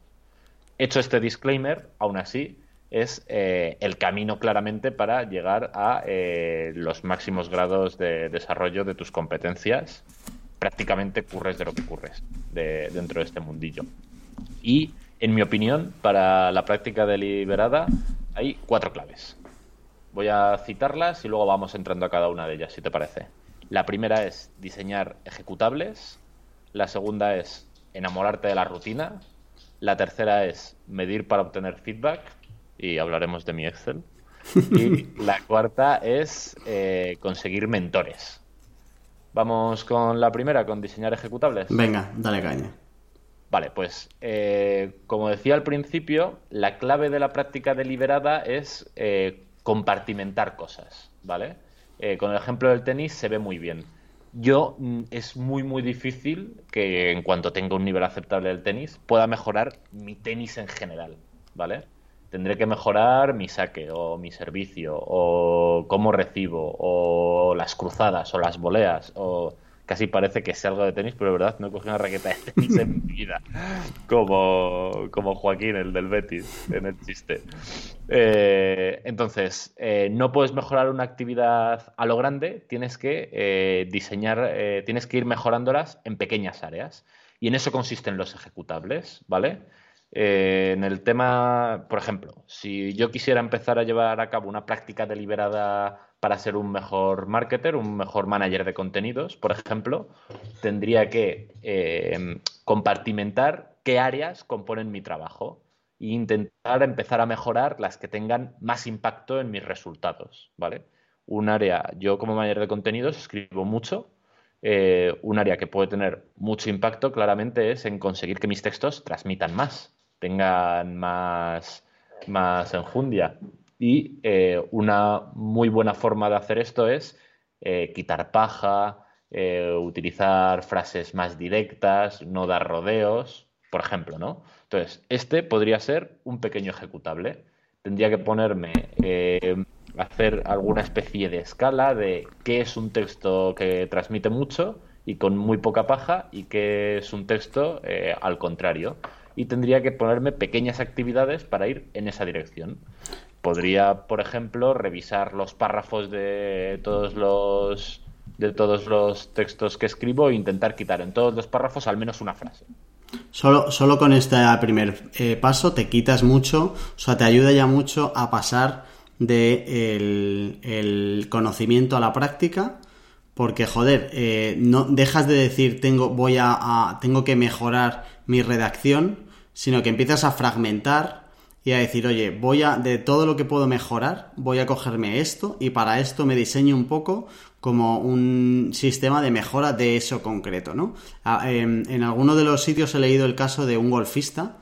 Hecho este disclaimer, aún así, es eh, el camino claramente para llegar a eh, los máximos grados de desarrollo de tus competencias. Prácticamente curres de lo que curres de, dentro de este mundillo. Y, en mi opinión, para la práctica deliberada hay cuatro claves. Voy a citarlas y luego vamos entrando a cada una de ellas, si te parece. La primera es diseñar ejecutables. La segunda es enamorarte de la rutina. La tercera es medir para obtener feedback. Y hablaremos de mi Excel. Y la cuarta es eh, conseguir mentores. Vamos con la primera, con diseñar ejecutables. Venga, dale caña. Vale, pues eh, como decía al principio, la clave de la práctica deliberada es eh, compartimentar cosas, ¿vale? Eh, con el ejemplo del tenis se ve muy bien. yo mm, es muy, muy difícil que en cuanto tenga un nivel aceptable del tenis pueda mejorar mi tenis en general, ¿vale? Tendré que mejorar mi saque o mi servicio o cómo recibo o las cruzadas o las voleas o casi parece que sé algo de tenis, pero de verdad no he cogido una raqueta de tenis en mi vida. Como, como Joaquín, el del Betis, en el chiste. Eh, entonces, eh, no puedes mejorar una actividad a lo grande, tienes que eh, diseñar, tienes que ir mejorándolas en pequeñas áreas. Y en eso consisten los ejecutables, ¿vale? en el tema, por ejemplo, si yo quisiera empezar a llevar a cabo una práctica deliberada para ser un mejor marketer, un mejor manager de contenidos, por ejemplo, tendría que eh, compartimentar qué áreas componen mi trabajo e intentar empezar a mejorar las que tengan más impacto en mis resultados, ¿vale? Un área, yo como manager de contenidos escribo mucho, eh, un área que puede tener mucho impacto claramente es en conseguir que mis textos transmitan más, tengan más, más enjundia. Y eh, una muy buena forma de hacer esto es eh, quitar paja, eh, utilizar frases más directas, no dar rodeos, por ejemplo, ¿no? Entonces, este podría ser un pequeño ejecutable. Tendría que ponerme, hacer alguna especie de escala de qué es un texto que transmite mucho y con muy poca paja y qué es un texto al contrario. Y tendría que ponerme pequeñas actividades para ir en esa dirección. Podría, por ejemplo, revisar los párrafos de todos los de todos los textos que escribo e intentar quitar en todos los párrafos al menos una frase. Solo, solo con este primer eh, paso te quitas mucho, o sea, te ayuda ya mucho a pasar de el, conocimiento a la práctica, porque joder, eh, no dejas de decir tengo voy a, tengo que mejorar mi redacción, sino que empiezas a fragmentar y a decir, oye, voy a, de todo lo que puedo mejorar, voy a cogerme esto y para esto me diseño un poco como un sistema de mejora de eso concreto, ¿no? En, en alguno de los sitios he leído el caso de un golfista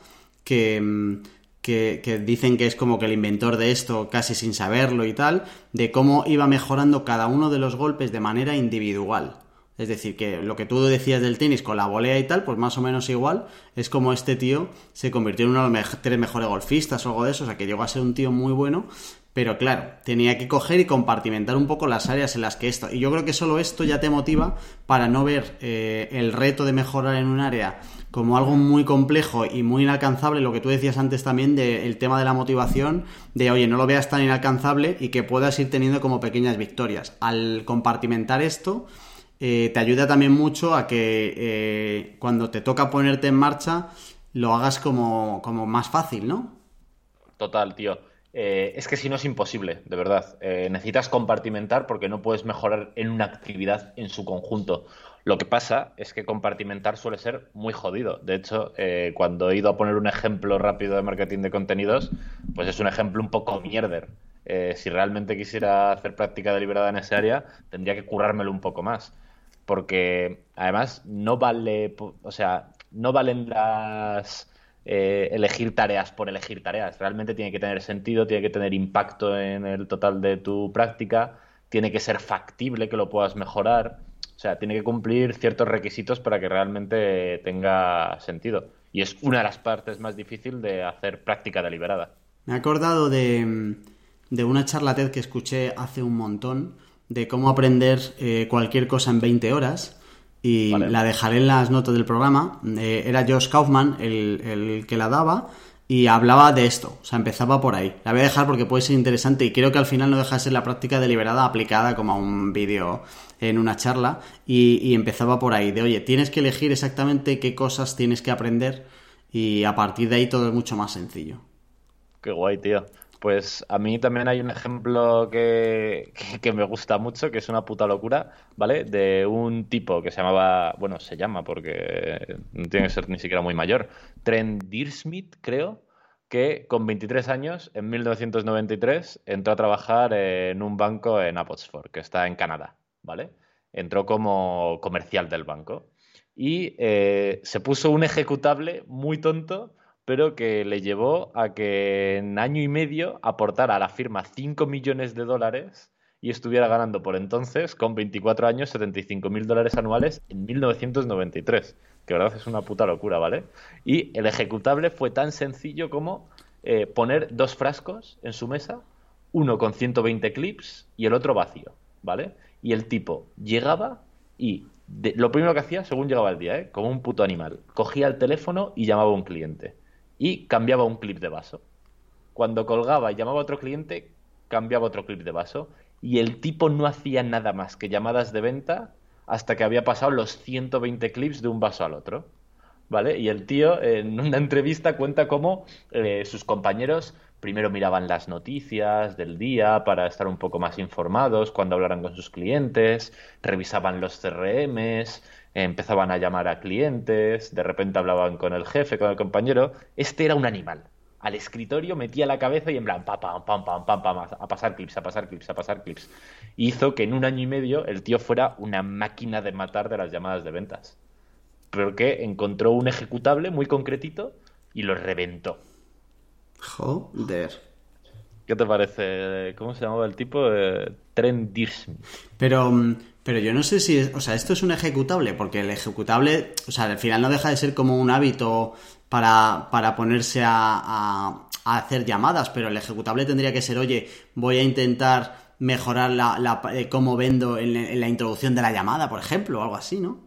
que, que, que, dicen que es como que el inventor de esto casi sin saberlo y tal, de cómo iba mejorando cada uno de los golpes de manera individual. Es decir, que lo que tú decías del tenis con la volea y tal, pues más o menos igual, es como este tío se convirtió en uno de los tres mejores golfistas o algo de eso, o sea, que llegó a ser un tío muy bueno, pero claro, tenía que coger y compartimentar un poco las áreas en las que esto, y yo creo que solo esto ya te motiva para no ver eh, el reto de mejorar en un área como algo muy complejo y muy inalcanzable, lo que tú decías antes también del tema de la motivación, de oye, no lo veas tan inalcanzable y que puedas ir teniendo como pequeñas victorias. Al compartimentar esto, eh, te ayuda también mucho a que eh, cuando te toca ponerte en marcha lo hagas como, más fácil, ¿no? Total, tío. Eh, es que si no es imposible, de verdad. necesitas compartimentar porque no puedes mejorar en una actividad en su conjunto. Lo que pasa es que compartimentar suele ser muy jodido. De hecho, cuando he ido a poner un ejemplo rápido de marketing de contenidos, pues es un ejemplo un poco mierder. si realmente quisiera hacer práctica deliberada en ese área, tendría que currármelo un poco más porque además no vale, o sea, no valen las eh, elegir tareas por elegir tareas. Realmente tiene que tener sentido, tiene que tener impacto en el total de tu práctica, tiene que ser factible que lo puedas mejorar. O sea, tiene que cumplir ciertos requisitos para que realmente tenga sentido. Y es una de las partes más difíciles de hacer práctica deliberada. Me he acordado de, de una charla TED que escuché hace un montón de cómo aprender eh, cualquier cosa en 20 horas y la dejaré en las notas del programa. Eh, era Josh Kaufman el, que la daba y hablaba de esto, o sea, empezaba por ahí. La voy a dejar porque puede ser interesante y creo que al final no deja de ser la práctica deliberada aplicada como a un vídeo en una charla y, y empezaba por ahí, de oye, tienes que elegir exactamente qué cosas tienes que aprender y a partir de ahí todo es mucho más sencillo. Qué guay, tío. Pues a mí también hay un ejemplo que, me gusta mucho, que es una puta locura, ¿vale? De un tipo que se llamaba, bueno, se llama porque no tiene que ser ni siquiera muy mayor, Trent Deersmith, creo, que con 23 años, en 1993, entró a trabajar en un banco en Abbotsford, que está en Canadá, ¿vale? Entró como comercial del banco y eh, se puso un ejecutable muy tonto pero que le llevó a que en año y medio aportara a la firma 5 millones de dólares y estuviera ganando por entonces, con 24 años, 75 mil dólares anuales en 1993. Que verdad es una puta locura, ¿vale? Y el ejecutable fue tan sencillo como eh, poner dos frascos en su mesa, uno con 120 clips y el otro vacío, ¿vale? Y el tipo llegaba y lo primero que hacía, según llegaba el día, ¿eh? como un puto animal, cogía el teléfono y llamaba a un cliente y cambiaba un clip de vaso. Cuando colgaba y llamaba a otro cliente, cambiaba otro clip de vaso. Y el tipo no hacía nada más que llamadas de venta hasta que había pasado los 120 clips de un vaso al otro. ¿Vale? Y el tío en una entrevista cuenta cómo eh, sus compañeros primero miraban las noticias del día para estar un poco más informados cuando hablaran con sus clientes, revisaban los CRMs, empezaban a llamar a clientes, de repente hablaban con el jefe, con el compañero. Este era un animal. Al escritorio metía la cabeza y en plan, pam, pam, pam, pam, pam, a pasar clips, a pasar clips, a pasar clips. Hizo que en un año y medio el tío fuera una máquina de matar de las llamadas de ventas. Pero que encontró un ejecutable muy concretito y lo reventó. Joder. ¿Qué te parece? ¿Cómo se llamaba el tipo? Eh, Pero, mm, pero yo no sé si, o sea, esto es un ejecutable, porque el ejecutable, o sea, al final no deja de ser como un hábito para, para ponerse a, hacer llamadas, pero el ejecutable tendría que ser, oye, voy a intentar mejorar la, la eh, cómo vendo en, la introducción de la llamada, por ejemplo, o algo así, ¿no?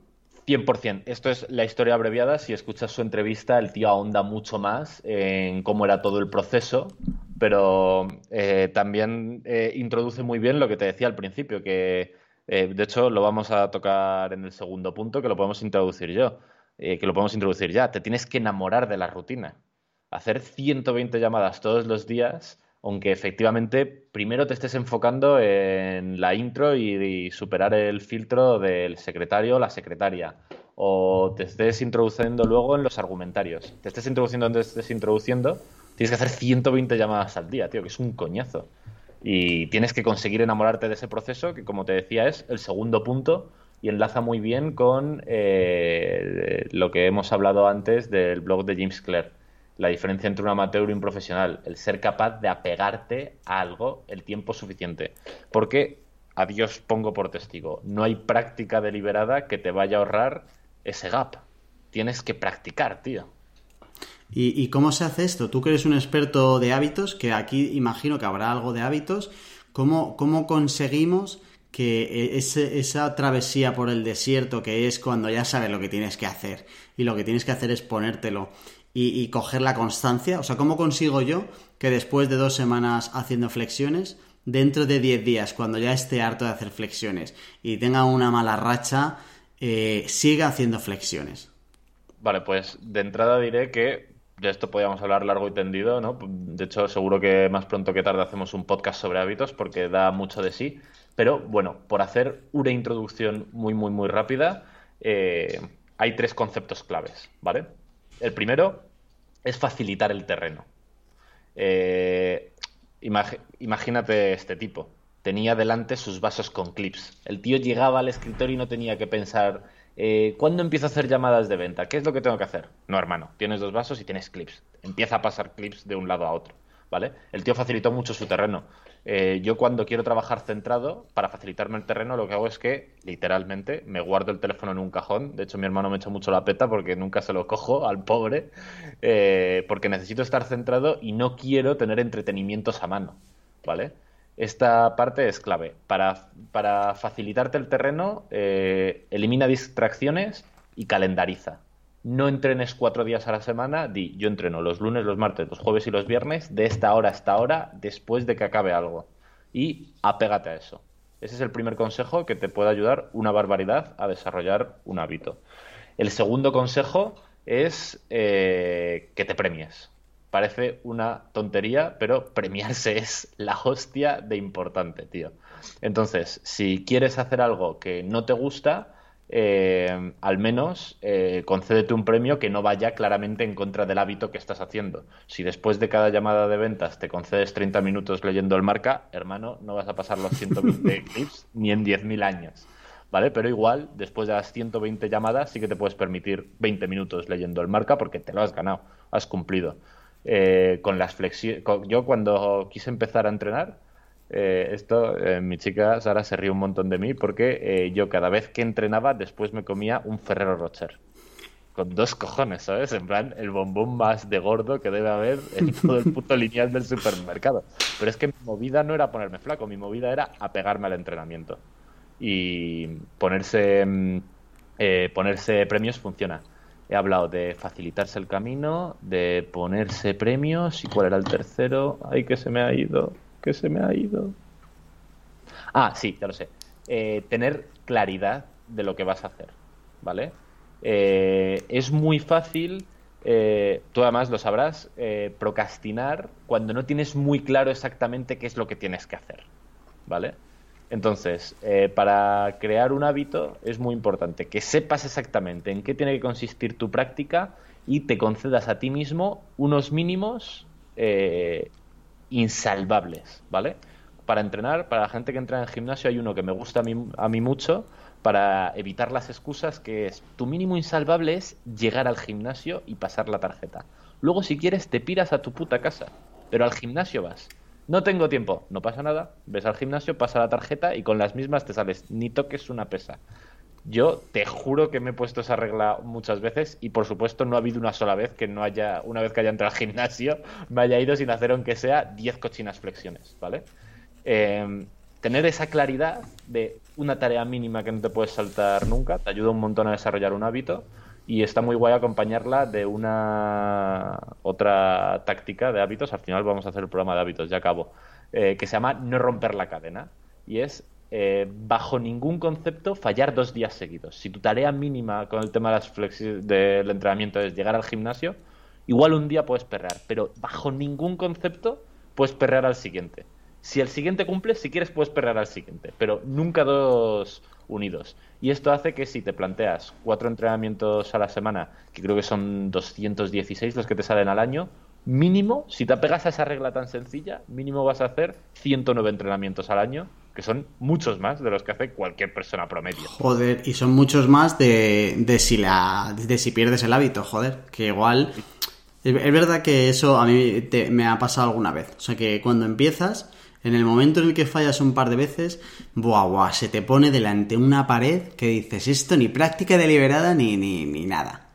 100%. Esto es la historia abreviada. Si escuchas su entrevista, el tío ahonda mucho más en cómo era todo el proceso, pero eh, también eh, introduce muy bien lo que te decía al principio, que eh, de hecho lo vamos a tocar en el segundo punto, que lo podemos introducir yo, que lo podemos introducir ya. Te tienes que enamorar de la rutina. Hacer 120 llamadas todos los días aunque efectivamente primero te estés enfocando en la intro y, superar el filtro del secretario o la secretaria, o te estés introduciendo luego en los argumentarios. Te estés introduciendo donde estés introduciendo, tienes que hacer 120 llamadas al día, tío, que es un coñazo. Y tienes que conseguir enamorarte de ese proceso, que como te decía es el segundo punto y enlaza muy bien con eh, lo que hemos hablado antes del blog de James Clear la diferencia entre un amateur y un profesional, el ser capaz de apegarte a algo el tiempo suficiente. Porque, a Dios pongo por testigo, no hay práctica deliberada que te vaya a ahorrar ese gap. Tienes que practicar, tío. ¿Y, cómo se hace esto? Tú que eres un experto de hábitos, que aquí imagino que habrá algo de hábitos, ¿cómo, cómo conseguimos que e, esa travesía por el desierto que es cuando ya sabes lo que tienes que hacer y lo que tienes que hacer es ponértelo y, coger la constancia? O sea, ¿cómo consigo yo que después de dos semanas haciendo flexiones, dentro de 10 días, cuando ya esté harto de hacer flexiones y tenga una mala racha, eh, siga haciendo flexiones? Vale, pues de entrada diré que de esto podríamos hablar largo y tendido, ¿no? De hecho, seguro que más pronto que tarde hacemos un podcast sobre hábitos porque da mucho de sí. Pero bueno, por hacer una introducción muy, muy, muy rápida, eh, hay tres conceptos claves, ¿vale? El primero es facilitar el terreno. Eh, imagínate este tipo. Tenía delante sus vasos con clips. El tío llegaba al escritorio y no tenía que pensar, eh, ¿cuándo empiezo a hacer llamadas de venta? ¿Qué es lo que tengo que hacer? No, hermano, tienes dos vasos y tienes clips. Empieza a pasar clips de un lado a otro. ¿Vale? El tío facilitó mucho su terreno. Eh, yo cuando quiero trabajar centrado, para facilitarme el terreno, lo que hago es que, literalmente, me guardo el teléfono en un cajón. De hecho, mi hermano me echa mucho la peta porque nunca se lo cojo al pobre, eh, porque necesito estar centrado y no quiero tener entretenimientos a mano, ¿vale? Esta parte es clave. Para, para facilitarte el terreno, eh, elimina distracciones y calendariza no entrenes cuatro días a la semana, di, yo entreno los lunes, los martes, los jueves y los viernes, de esta hora a esta hora, después de que acabe algo. Y apégate a eso. Ese es el primer consejo que te puede ayudar una barbaridad a desarrollar un hábito. El segundo consejo es eh, que te premies. Parece una tontería, pero premiarse es la hostia de importante, tío. Entonces, si quieres hacer algo que no te gusta, eh, al menos eh, concédete un premio que no vaya claramente en contra del hábito que estás haciendo. Si después de cada llamada de ventas te concedes 30 minutos leyendo el marca, hermano, no vas a pasar los 120 clips ni en 10.000 años. ¿Vale? Pero igual, después de las 120 llamadas, sí que te puedes permitir 20 minutos leyendo el marca porque te lo has ganado, has cumplido. Eh, con las flexiones. Yo cuando quise empezar a entrenar, eh, esto, eh, mi chica Sara se ríe un montón de mí porque eh, yo cada vez que entrenaba después me comía un Ferrero Rocher. Con dos cojones, ¿sabes? En plan, el bombón más de gordo que debe haber en todo el puto lineal del supermercado. Pero es que mi movida no era ponerme flaco, mi movida era apegarme al entrenamiento. Y ponerse, mm, ponerse premios funciona. He hablado de facilitarse el camino, de ponerse premios y cuál era el tercero. Ay, que se me ha ido que se me ha ido. Ah, sí, ya lo sé. Eh, tener claridad de lo que vas a hacer, ¿vale? Eh, es muy fácil, eh, tú además lo sabrás, procrastinar cuando no tienes muy claro exactamente qué es lo que tienes que hacer, ¿vale? Entonces, para crear un hábito es muy importante que sepas exactamente en qué tiene que consistir tu práctica y te concedas a ti mismo unos mínimos insalvables, ¿vale? Para entrenar, para la gente que entra en el gimnasio hay uno que me gusta a mí, a mí mucho para evitar las excusas, que es tu mínimo insalvable es llegar al gimnasio y pasar la tarjeta. Luego si quieres te piras a tu puta casa, pero al gimnasio vas. No tengo tiempo, no pasa nada, ves al gimnasio, pasa la tarjeta y con las mismas te sales, ni toques una pesa. Yo te juro que me he puesto esa regla muchas veces y por supuesto no ha habido una sola vez que no haya, una vez que haya entrado al gimnasio, me haya ido sin hacer aunque sea 10 cochinas flexiones, ¿vale? Em, tener esa claridad de una tarea mínima que no te puedes saltar nunca te ayuda un montón a desarrollar un hábito y está muy guay acompañarla de una otra táctica de hábitos. Al final vamos a hacer el programa de hábitos, ya acabo, eh, que se llama no romper la cadena y es eh, bajo ningún concepto fallar dos días seguidos. Si tu tarea mínima con el tema de las del entrenamiento es llegar al gimnasio, igual un día puedes perrear, pero bajo ningún concepto puedes perrear al siguiente. Si el siguiente cumple, si quieres puedes perrear al siguiente, pero nunca dos unidos. Y esto hace que si te planteas cuatro entrenamientos a la semana, que creo que son 216 los que te salen al año, mínimo, si te apegas a esa regla tan sencilla, mínimo vas a hacer 109 entrenamientos al año que son muchos más de los que hace cualquier persona promedio. Joder, y son muchos más de, de si la de si pierdes el hábito, joder, que igual es, verdad que eso a mí me ha pasado alguna vez, o sea que cuando empiezas en el momento en el que fallas un par de veces, buah, buah, se te pone delante una pared que dices, esto ni práctica deliberada ni, ni, ni nada.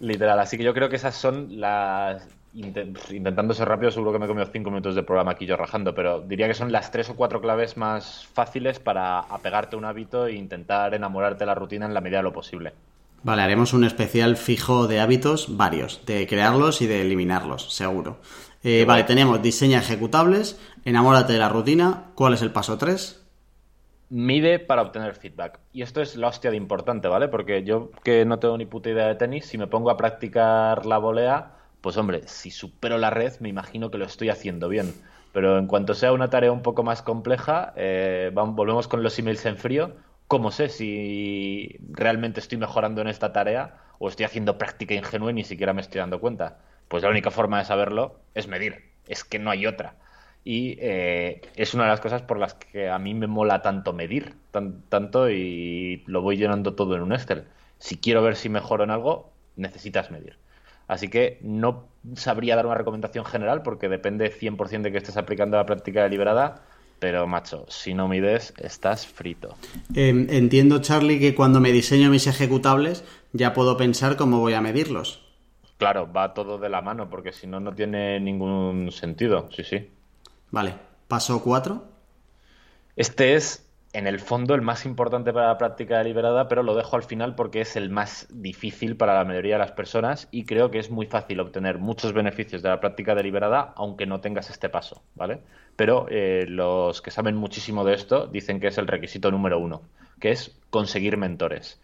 Literal, así que yo creo que esas son las, intentando ser rápido, seguro que me he comido cinco minutos de programa aquí yo rajando, pero diría que son las tres o cuatro claves más fáciles para apegarte a un hábito e intentar enamorarte de la rutina en la medida de lo posible. Vale, haremos un especial fijo de hábitos, varios, de crearlos y de eliminarlos, seguro. Eh, vale, tenemos diseña ejecutables, enamórate de la rutina. ¿Cuál es el paso 3? Mide para obtener feedback. Y esto es la hostia de importante, ¿vale? Porque yo que no tengo ni puta idea de tenis, si me pongo a practicar la volea, pues hombre, si supero la red, me imagino que lo estoy haciendo bien. Pero en cuanto sea una tarea un poco más compleja, eh, volvemos con los emails en frío. ¿Cómo sé si realmente estoy mejorando en esta tarea o estoy haciendo práctica ingenua y ni siquiera me estoy dando cuenta? Pues la única forma de saberlo es medir. Es que no hay otra. Y eh, es una de las cosas por las que a mí me mola tanto medir, tanto y lo voy llenando todo en un Excel. Si quiero ver si mejoro en algo, necesitas medir. Así que no sabría dar una recomendación general porque depende 100% de que estés aplicando la práctica deliberada. Pero, macho, si no mides, estás frito. Em, entiendo, Charlie, que cuando me diseño mis ejecutables ya puedo pensar cómo voy a medirlos. Claro, va todo de la mano, porque si no, no tiene ningún sentido. Sí, sí. Vale, paso 4. Este es en el fondo el más importante para la práctica deliberada, pero lo dejo al final porque es el más difícil para la mayoría de las personas y creo que es muy fácil obtener muchos beneficios de la práctica deliberada aunque no tengas este paso, ¿vale? Pero eh, los que saben muchísimo de esto dicen que es el requisito número uno, que es conseguir mentores.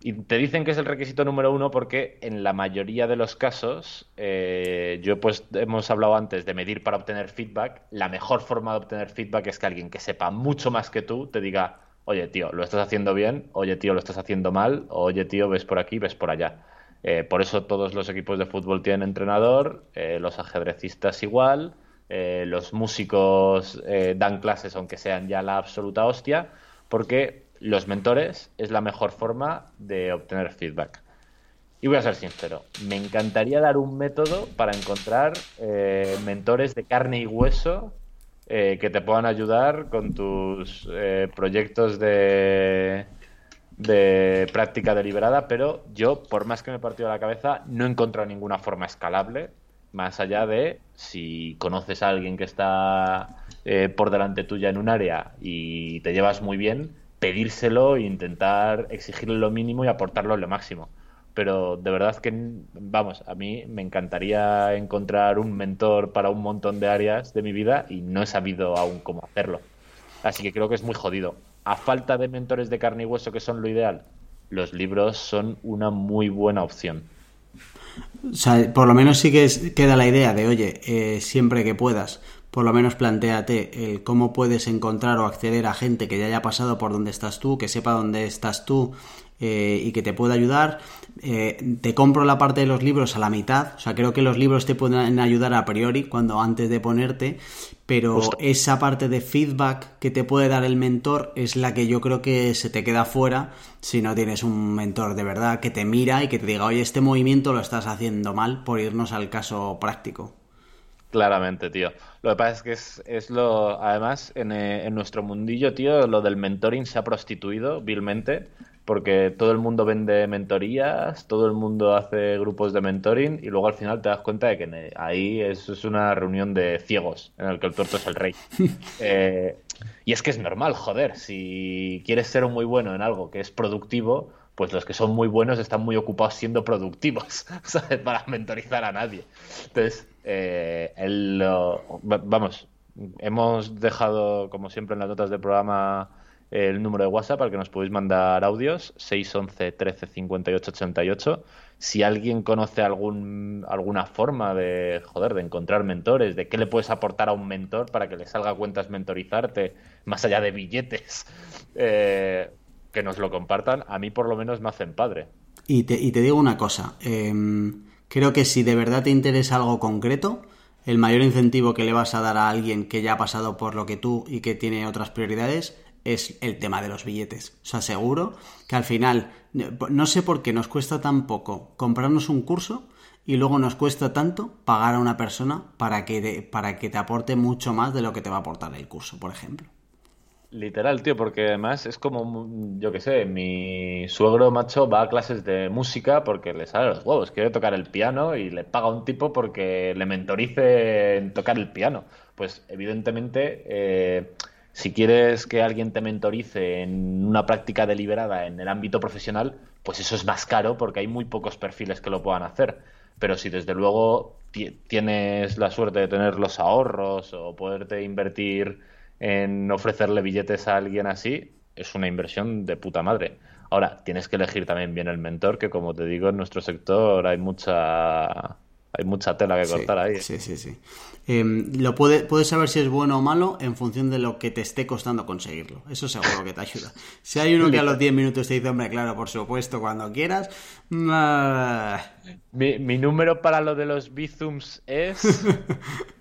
Y te dicen que es el requisito número uno porque en la mayoría de los casos, eh, yo pues hemos hablado antes de medir para obtener feedback, la mejor forma de obtener feedback es que alguien que sepa mucho más que tú te diga, oye tío, lo estás haciendo bien, oye tío, lo estás haciendo mal, oye tío, ves por aquí, ves por allá. Eh, por eso todos los equipos de fútbol tienen entrenador, eh, los ajedrecistas igual, los músicos dan clases aunque sean ya la absoluta hostia, porque los mentores es la mejor forma de obtener feedback. Y voy a ser sincero, me encantaría dar un método para encontrar eh, mentores de carne y hueso eh, que te puedan ayudar con tus eh, proyectos de, de práctica deliberada, pero yo, por más que me he partido la cabeza, no he encontrado ninguna forma escalable, más allá de si conoces a alguien que está por delante tuya en un área y te llevas muy bien, pedírselo e intentar exigirle lo mínimo y aportarlo lo máximo pero de verdad que, vamos, a mí me encantaría encontrar un mentor para un montón de áreas de mi vida y no he sabido aún cómo hacerlo. Así que creo que es muy jodido. A falta de mentores de carne y hueso que son lo ideal, los libros son una muy buena opción. O sea, por lo menos sí que queda la idea de, oye, eh, siempre que puedas, por lo menos planteate el cómo puedes encontrar o acceder a gente que ya haya pasado por donde estás tú, que sepa dónde estás tú eh, y que te pueda ayudar. Eh, te compro la parte de los libros a la mitad, o sea, creo que los libros te pueden ayudar a priori cuando antes de ponerte, pero esa parte de feedback que te puede dar el mentor es la que yo creo que se te queda fuera si no tienes un mentor de verdad que te mira y que te diga, oye, este movimiento lo estás haciendo mal por irnos al caso práctico. Claramente, tío. Lo que pasa es que es, es lo. Además, en, eh, en, nuestro mundillo, tío, lo del mentoring se ha prostituido vilmente porque todo el mundo vende mentorías, todo el mundo hace grupos de mentoring y luego al final te das cuenta de que ahí es, es una reunión de ciegos en el que el tuerto es el rey. Eh, y es que es normal, joder, si quieres ser muy bueno en algo que es productivo, pues los que son muy buenos están muy ocupados siendo productivos, ¿sabes? Para mentorizar a nadie. Entonces, eh, vamos, hemos dejado, como siempre en las notas del programa, el número de WhatsApp al que nos podéis mandar audios, 611 13 58 88. Si alguien conoce algún, alguna forma de, joder, de encontrar mentores, de qué le puedes aportar a un mentor para que le salga cuentas mentorizarte, más allá de billetes, eh, que nos lo compartan, a mí por lo menos me hacen padre. Y te, digo una cosa, em, creo que si de verdad te interesa algo concreto, el mayor incentivo que le vas a dar a alguien que ya ha pasado por lo que tú y que tiene otras prioridades es el tema de los billetes. O sea, seguro que al final, no sé por qué nos cuesta tan poco comprarnos un curso y luego nos cuesta tanto pagar a una persona para que, te, para que te aporte mucho más de lo que te va a aportar el curso, por ejemplo. Literal, tío, porque además es como, yo qué sé, mi suegro macho va a clases de música porque le sale los huevos, quiere tocar el piano y le paga un tipo porque le mentorice en tocar el piano. Pues evidentemente... Eh, si quieres que alguien te mentorice en una práctica deliberada en el ámbito profesional, pues eso es más caro porque hay muy pocos perfiles que lo puedan hacer. Pero si desde luego tienes la suerte de tener los ahorros o poderte invertir en ofrecerle billetes a alguien así, es una inversión de puta madre. Ahora, tienes que elegir también bien el mentor, que como te digo, en nuestro sector hay mucha hay mucha tela que cortar ahí. Sí, sí, sí. Em, lo puede, puedes saber si es bueno o malo en función de lo que te esté costando conseguirlo. Eso seguro que te ayuda. Si hay uno que a los 10 minutos te dice, hombre, claro, por supuesto, cuando quieras. Ah". Mi, mi, número para lo de los bizums es.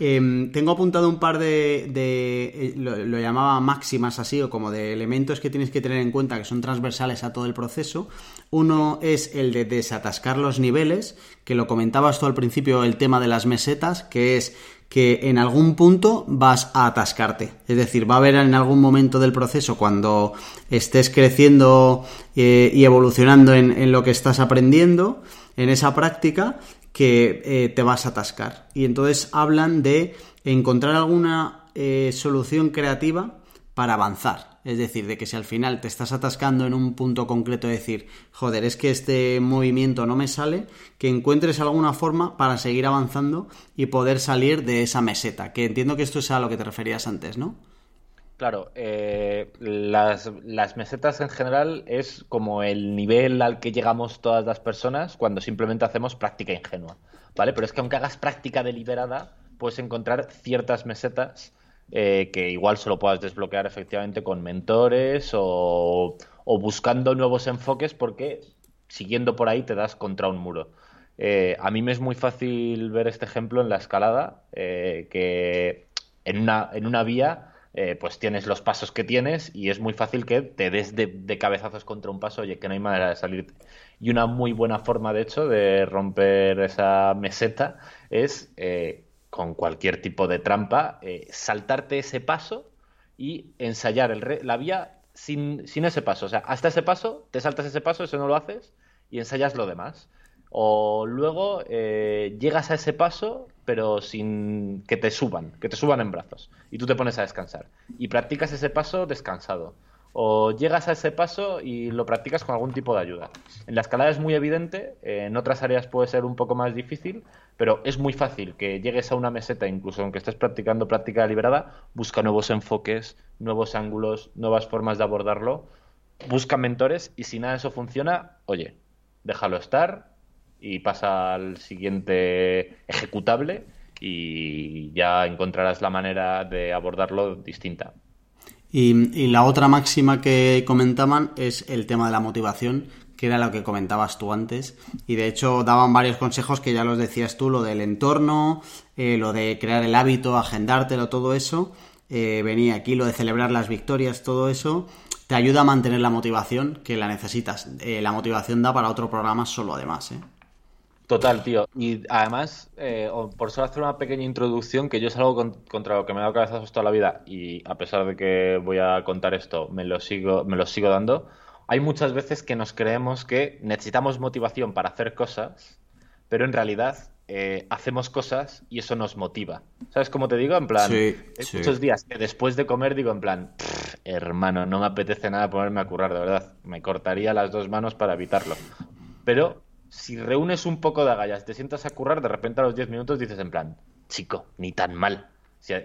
Em, tengo apuntado un par de, eh, lo, llamaba máximas así, o como de elementos que tienes que tener en cuenta que son transversales a todo el proceso. Uno es el de desatascar los niveles, que lo comentabas tú al principio, el tema de las mesetas, que es que en algún punto vas a atascarte. Es decir, va a haber en algún momento del proceso cuando estés creciendo eh, y evolucionando en lo que estás aprendiendo, en esa práctica, que eh, te vas a atascar. Y entonces hablan de encontrar alguna eh, solución creativa para avanzar. Es decir, de que si al final te estás atascando en un punto concreto, decir, joder, es que este movimiento no me sale, que encuentres alguna forma para seguir avanzando y poder salir de esa meseta. Que entiendo que esto es a lo que te referías antes, ¿no? Claro, eh, las, mesetas en general es como el nivel al que llegamos todas las personas cuando simplemente hacemos práctica ingenua, ¿vale? Pero es que aunque hagas práctica deliberada, puedes encontrar ciertas mesetas eh, que igual solo puedas desbloquear efectivamente con mentores o, buscando nuevos enfoques porque siguiendo por ahí te das contra un muro. Eh, a mí me es muy fácil ver este ejemplo en la escalada, que en una, en una vía eh, pues tienes los pasos que tienes y es muy fácil que te des de, cabezazos contra un paso, oye, que no hay manera de salir. Y una muy buena forma, de hecho, de romper esa meseta es eh, con cualquier tipo de trampa, eh, saltarte ese paso y ensayar la vía sin, sin, ese paso. O sea, hasta ese paso, te saltas ese paso, eso no lo haces, y ensayas lo demás. O luego llegas a ese paso, pero sin que te suban, que te suban en brazos, y tú te pones a descansar. Y practicas ese paso descansado o llegas a ese paso y lo practicas con algún tipo de ayuda. En la escalada es muy evidente, en otras áreas puede ser un poco más difícil, pero es muy fácil que llegues a una meseta, incluso aunque estés practicando práctica deliberada, busca nuevos enfoques, nuevos ángulos, nuevas formas de abordarlo, busca mentores y si nada de eso funciona, oye, déjalo estar y pasa al siguiente ejecutable y ya encontrarás la manera de abordarlo distinta. Y, la otra máxima que comentaban es el tema de la motivación, que era lo que comentabas tú antes. Y de hecho daban varios consejos que ya los decías tú, lo del entorno, eh, lo de crear el hábito, agendártelo, todo eso. Eh, venía aquí lo de celebrar las victorias, todo eso. Te ayuda a mantener la motivación que la necesitas. Eh, la motivación da para otro programa solo además, ¿eh? Total, tío. Y además, eh, por solo hacer una pequeña introducción, que yo es algo contra lo que me he dado cabezazos toda la vida y a pesar de que voy a contar esto, me lo sigo, me lo sigo dando. Hay muchas veces que nos creemos que necesitamos motivación para hacer cosas, pero en realidad eh, hacemos cosas y eso nos motiva. ¿Sabes cómo te digo? En plan, hay muchos días que después de comer digo en plan, hermano, no me apetece nada ponerme a currar, de verdad. Me cortaría las dos manos para evitarlo. Pero si reúnes un poco de agallas, te sientas a currar, de repente a los 10 minutos dices en plan, chico, ni tan mal.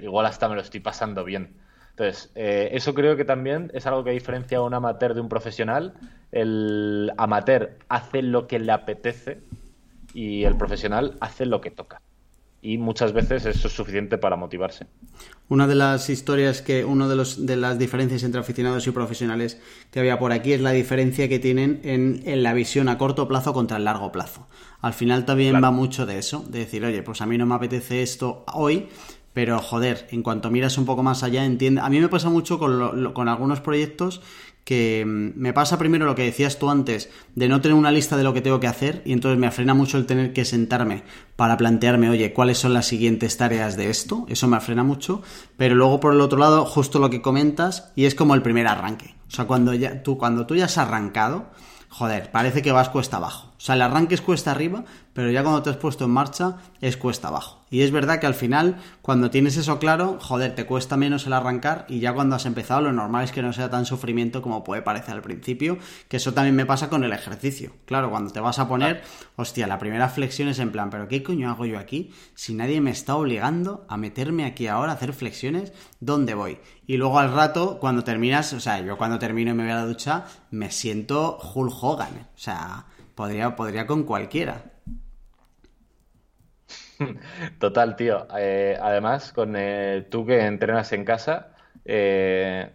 igual hasta me lo estoy pasando bien. Entonces, eh, eso creo que también es algo que diferencia a un amateur de un profesional. El amateur hace lo que le apetece y el profesional hace lo que toca y muchas veces eso es suficiente para motivarse. Una de las historias que, una de, los, de las diferencias entre aficionados y profesionales que había por aquí es la diferencia que tienen en, en la visión a corto plazo contra el largo plazo. Al final también va mucho de eso, de decir, oye, pues a mí no me apetece esto hoy, pero joder, en cuanto miras un poco más allá, entiende. A mí me pasa mucho con, con algunos proyectos que mm, me pasa primero lo que decías tú antes, de no tener una lista de lo que tengo que hacer y entonces me frena mucho el tener que sentarme para plantearme, oye, ¿cuáles son las siguientes tareas de esto? Eso me frena mucho, pero luego por el otro lado, justo lo que comentas y es como el primer arranque. O sea, cuando ya tú cuando tú ya has arrancado, joder, parece que vas cuesta abajo. O sea, el arranque es cuesta arriba, pero ya cuando te has puesto en marcha es cuesta abajo. Y es verdad que al final, cuando tienes eso claro, joder, te cuesta menos el arrancar y ya cuando has empezado lo normal es que no sea tan sufrimiento como puede parecer al principio, que eso también me pasa con el ejercicio. Claro, cuando te vas a poner, hostia, la primera flexión es en plan, pero ¿qué coño hago yo aquí? Si nadie me está obligando a meterme aquí ahora a hacer flexiones, ¿dónde voy? Y luego al rato, cuando terminas, o sea, yo cuando termino y me voy a la ducha, me siento Hulk Hogan. O sea, podría, podría con cualquiera. Total, tío. Eh, además, con eh, tú que entrenas en casa, eh,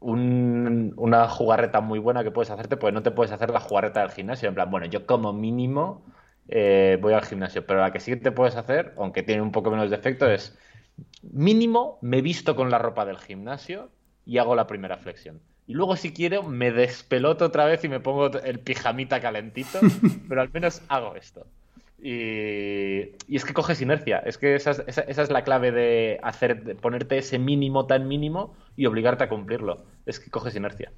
una jugarreta muy buena que puedes hacerte, pues no te puedes hacer la jugarreta del gimnasio. En plan, bueno, yo como mínimo voy al gimnasio, pero la que sí te puedes hacer, aunque tiene un poco menos de efecto, es mínimo me visto con la ropa del gimnasio y hago la primera flexión. Y luego, si quiero, me despeloto otra vez y me pongo el pijamita calentito, pero al menos hago esto. Y, es que coges inercia. Es que esa es, la clave de hacer, de ponerte ese mínimo tan mínimo y obligarte a cumplirlo. Es que coges inercia.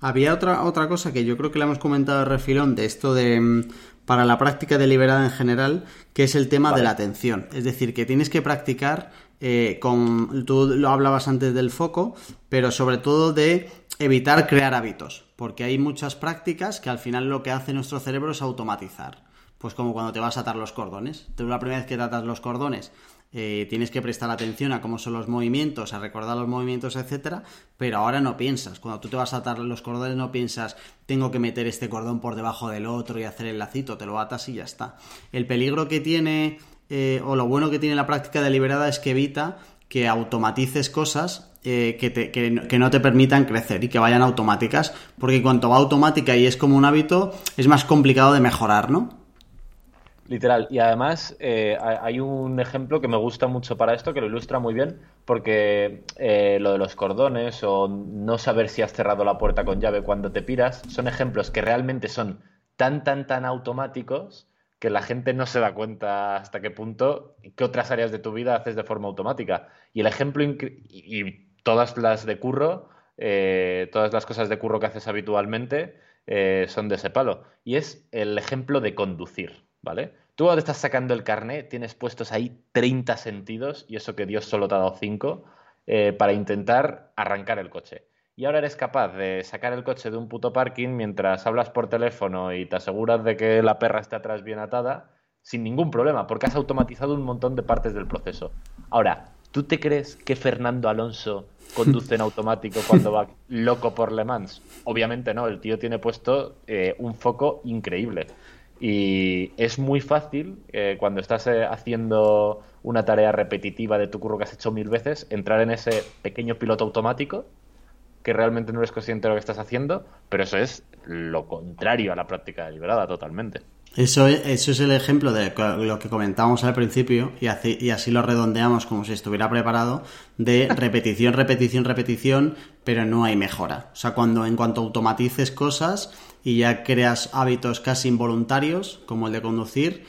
Había otra, otra cosa que yo creo que le hemos comentado de refilón de esto de mm, para la práctica deliberada en general, que es el tema de la atención. Es decir, que tienes que practicar eh, con. Tú lo hablabas antes del foco, pero sobre todo de evitar crear hábitos. Porque hay muchas prácticas que al final lo que hace nuestro cerebro es automatizar. Pues como cuando te vas a atar los cordones. Tú la primera vez que te atas los cordones eh, tienes que prestar atención a cómo son los movimientos, a recordar los movimientos, etcétera, pero ahora no piensas. Cuando tú te vas a atar los cordones no piensas tengo que meter este cordón por debajo del otro y hacer el lacito, te lo atas y ya está. El peligro que tiene eh, o lo bueno que tiene la práctica deliberada es que evita que automatices cosas eh, que, que, no te permitan crecer y que vayan automáticas, porque cuanto va automática y es como un hábito, es más complicado de mejorar, ¿no? Literal. Y además eh, hay un ejemplo que me gusta mucho para esto, que lo ilustra muy bien, porque eh, lo de los cordones o no saber si has cerrado la puerta con llave cuando te piras, son ejemplos que realmente son tan, tan, tan automáticos que la gente no se da cuenta hasta qué punto, qué otras áreas de tu vida haces de forma automática. Y el ejemplo, y todas las de curro, eh, todas las cosas de curro que haces habitualmente eh, son de ese palo. Y es el ejemplo de conducir, ¿vale? Tú cuando estás sacando el carnet tienes puestos ahí 30 sentidos, y eso que Dios solo te ha dado 5, eh, para intentar arrancar el coche. Y ahora eres capaz de sacar el coche de un puto parking mientras hablas por teléfono y te aseguras de que la perra está atrás bien atada, sin ningún problema, porque has automatizado un montón de partes del proceso. Ahora, ¿tú te crees que Fernando Alonso conduce en automático cuando va loco por Le Mans? Obviamente no, el tío tiene puesto eh, un foco increíble. Y es muy fácil, eh, cuando estás eh, haciendo una tarea repetitiva de tu curro que has hecho mil veces, entrar en ese pequeño piloto automático que realmente no eres consciente de lo que estás haciendo, pero eso es lo contrario a la práctica deliberada totalmente. Eso es, eso es el ejemplo de lo que comentábamos al principio y así, y así lo redondeamos como si estuviera preparado de repetición, repetición, repetición, pero no hay mejora. O sea, cuando en cuanto automatices cosas y ya creas hábitos casi involuntarios, como el de conducir,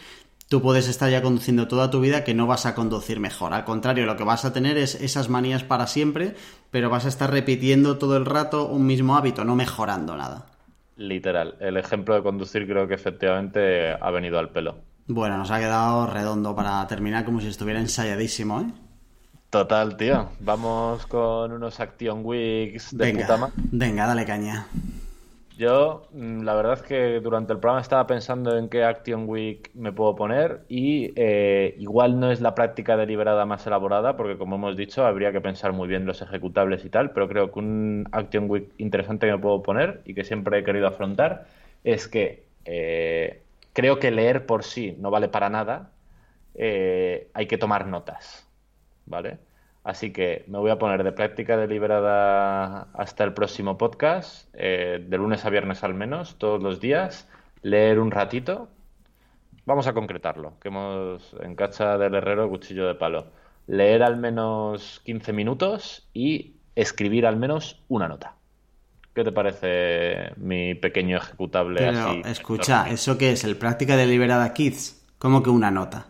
tú puedes estar ya conduciendo toda tu vida que no vas a conducir mejor. Al contrario, lo que vas a tener es esas manías para siempre, pero vas a estar repitiendo todo el rato un mismo hábito, no mejorando nada. Literal. El ejemplo de conducir creo que efectivamente ha venido al pelo. Bueno, nos ha quedado redondo para terminar como si estuviera ensayadísimo, ¿eh? Total, tío. Vamos con unos Action Weeks de puta Venga, dale caña. Yo, mm, la verdad es que durante el programa estaba pensando en qué Action Week me puedo poner y eh, igual no es la práctica deliberada más elaborada porque como hemos dicho habría que pensar muy bien los ejecutables y tal, pero creo que un Action Week interesante que me puedo poner y que siempre he querido afrontar es que eh, creo que leer por sí no vale para nada, eh, hay que tomar notas, ¿vale? Así que me voy a poner de práctica deliberada hasta el próximo podcast, eh, de lunes a viernes al menos, todos los días, leer un ratito. Vamos a concretarlo, que hemos en cacha del herrero cuchillo de palo. Leer al menos 15 minutos y escribir al menos una nota. ¿Qué te parece mi pequeño ejecutable así? Escucha, ¿eso qué es? ¿El práctica deliberada Kids? ¿Cómo que una nota?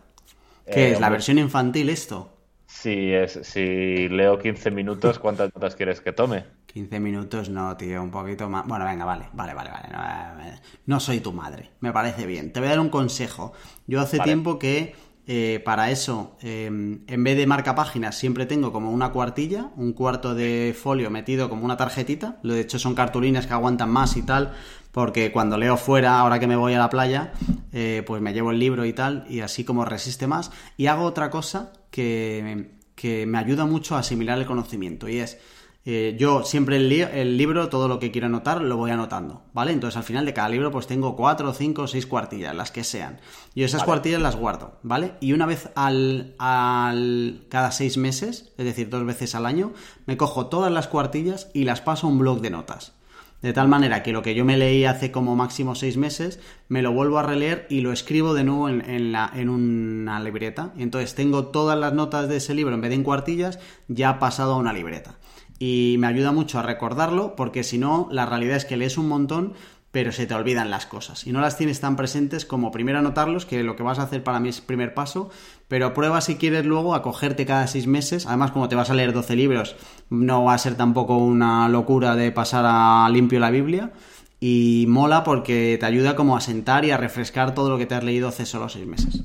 ¿Qué eh, es? ¿La versión infantil esto? Si, es, si leo 15 minutos, ¿cuántas notas quieres que tome? 15 minutos no, tío, un poquito más. Bueno, venga, vale, vale, vale, vale. No, soy tu madre, me parece bien. Te voy a dar un consejo. Yo hace tiempo que eh, para eso, em, en vez de marca páginas, siempre tengo como una cuartilla, un cuarto de folio metido como una tarjetita. Lo de hecho son cartulinas que aguantan más y tal, porque cuando leo fuera, ahora que me voy a la playa, eh, pues me llevo el libro y tal, y así como resiste más. Y hago otra cosa que, me ayuda mucho a asimilar el conocimiento y es... Eh, yo siempre el, el, libro, todo lo que quiero anotar, lo voy anotando, ¿vale? Entonces al final de cada libro pues tengo cuatro, cinco, seis cuartillas, las que sean. Y esas cuartillas las guardo, ¿vale? Y una vez al, al, cada seis meses, es decir, dos veces al año, me cojo todas las cuartillas y las paso a un blog de notas. De tal manera que lo que yo me leí hace como máximo seis meses, me lo vuelvo a releer y lo escribo de nuevo en, la, en una libreta. Entonces tengo todas las notas de ese libro, en vez de en cuartillas, ya pasado a una libreta. Y me ayuda mucho a recordarlo, porque si no, la realidad es que lees un montón, pero se te olvidan las cosas. Y no las tienes tan presentes como primero anotarlos, que lo que vas a hacer para mí es primer paso, pero prueba si quieres luego a cogerte cada seis meses, además como te vas a leer 12 libros, no va a ser tampoco una locura de pasar a limpio la Biblia. Y mola porque te ayuda como a sentar y a refrescar todo lo que te has leído hace solo seis meses.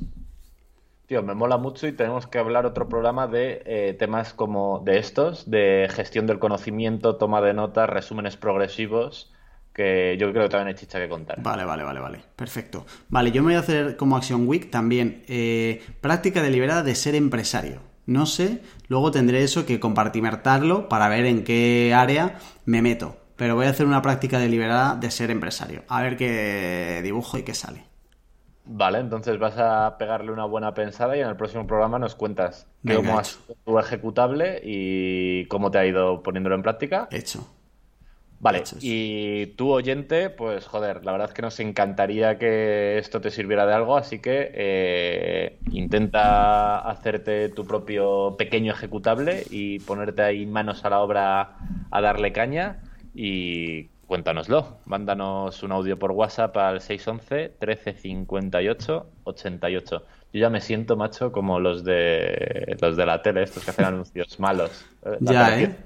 Tío, me mola mucho y tenemos que hablar otro programa de eh, temas como de estos, de gestión del conocimiento, toma de notas, resúmenes progresivos que yo creo que también hay chicha que contar. Vale, vale, vale, vale. Perfecto. Vale, yo me voy a hacer como Action Week también eh, práctica deliberada de ser empresario. No sé, luego tendré eso que compartimentarlo para ver en qué área me meto. Pero voy a hacer una práctica deliberada de ser empresario. A ver qué dibujo y qué sale. Vale, entonces vas a pegarle una buena pensada y en el próximo programa nos cuentas cómo has tu ejecutable y cómo te ha ido poniéndolo en práctica. Hecho. Vale, y tú oyente, pues joder, la verdad es que nos encantaría que esto te sirviera de algo, así que eh, intenta hacerte tu propio pequeño ejecutable y ponerte ahí manos a la obra a darle caña y cuéntanoslo. Mándanos un audio por WhatsApp al 611 1358 88. Yo ya me siento, macho, como los de los de la tele, estos que hacen anuncios malos. ya, ¿eh?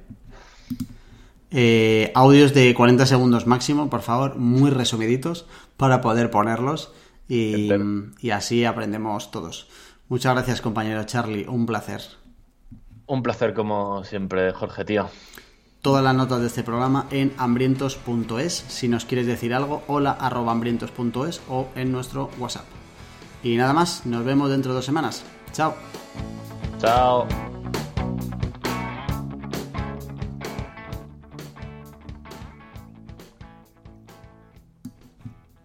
¿eh? Audios de 40 segundos máximo, por favor, muy resumiditos para poder ponerlos y, y así aprendemos todos. Muchas gracias, compañero Charlie. Un placer. Un placer, como siempre, Jorge, tío. Todas las notas de este programa en hambrientos.es. Si nos quieres decir algo, hola arroba hambrientos.es o en nuestro WhatsApp. Y nada más, nos vemos dentro de dos semanas. Chao. Chao.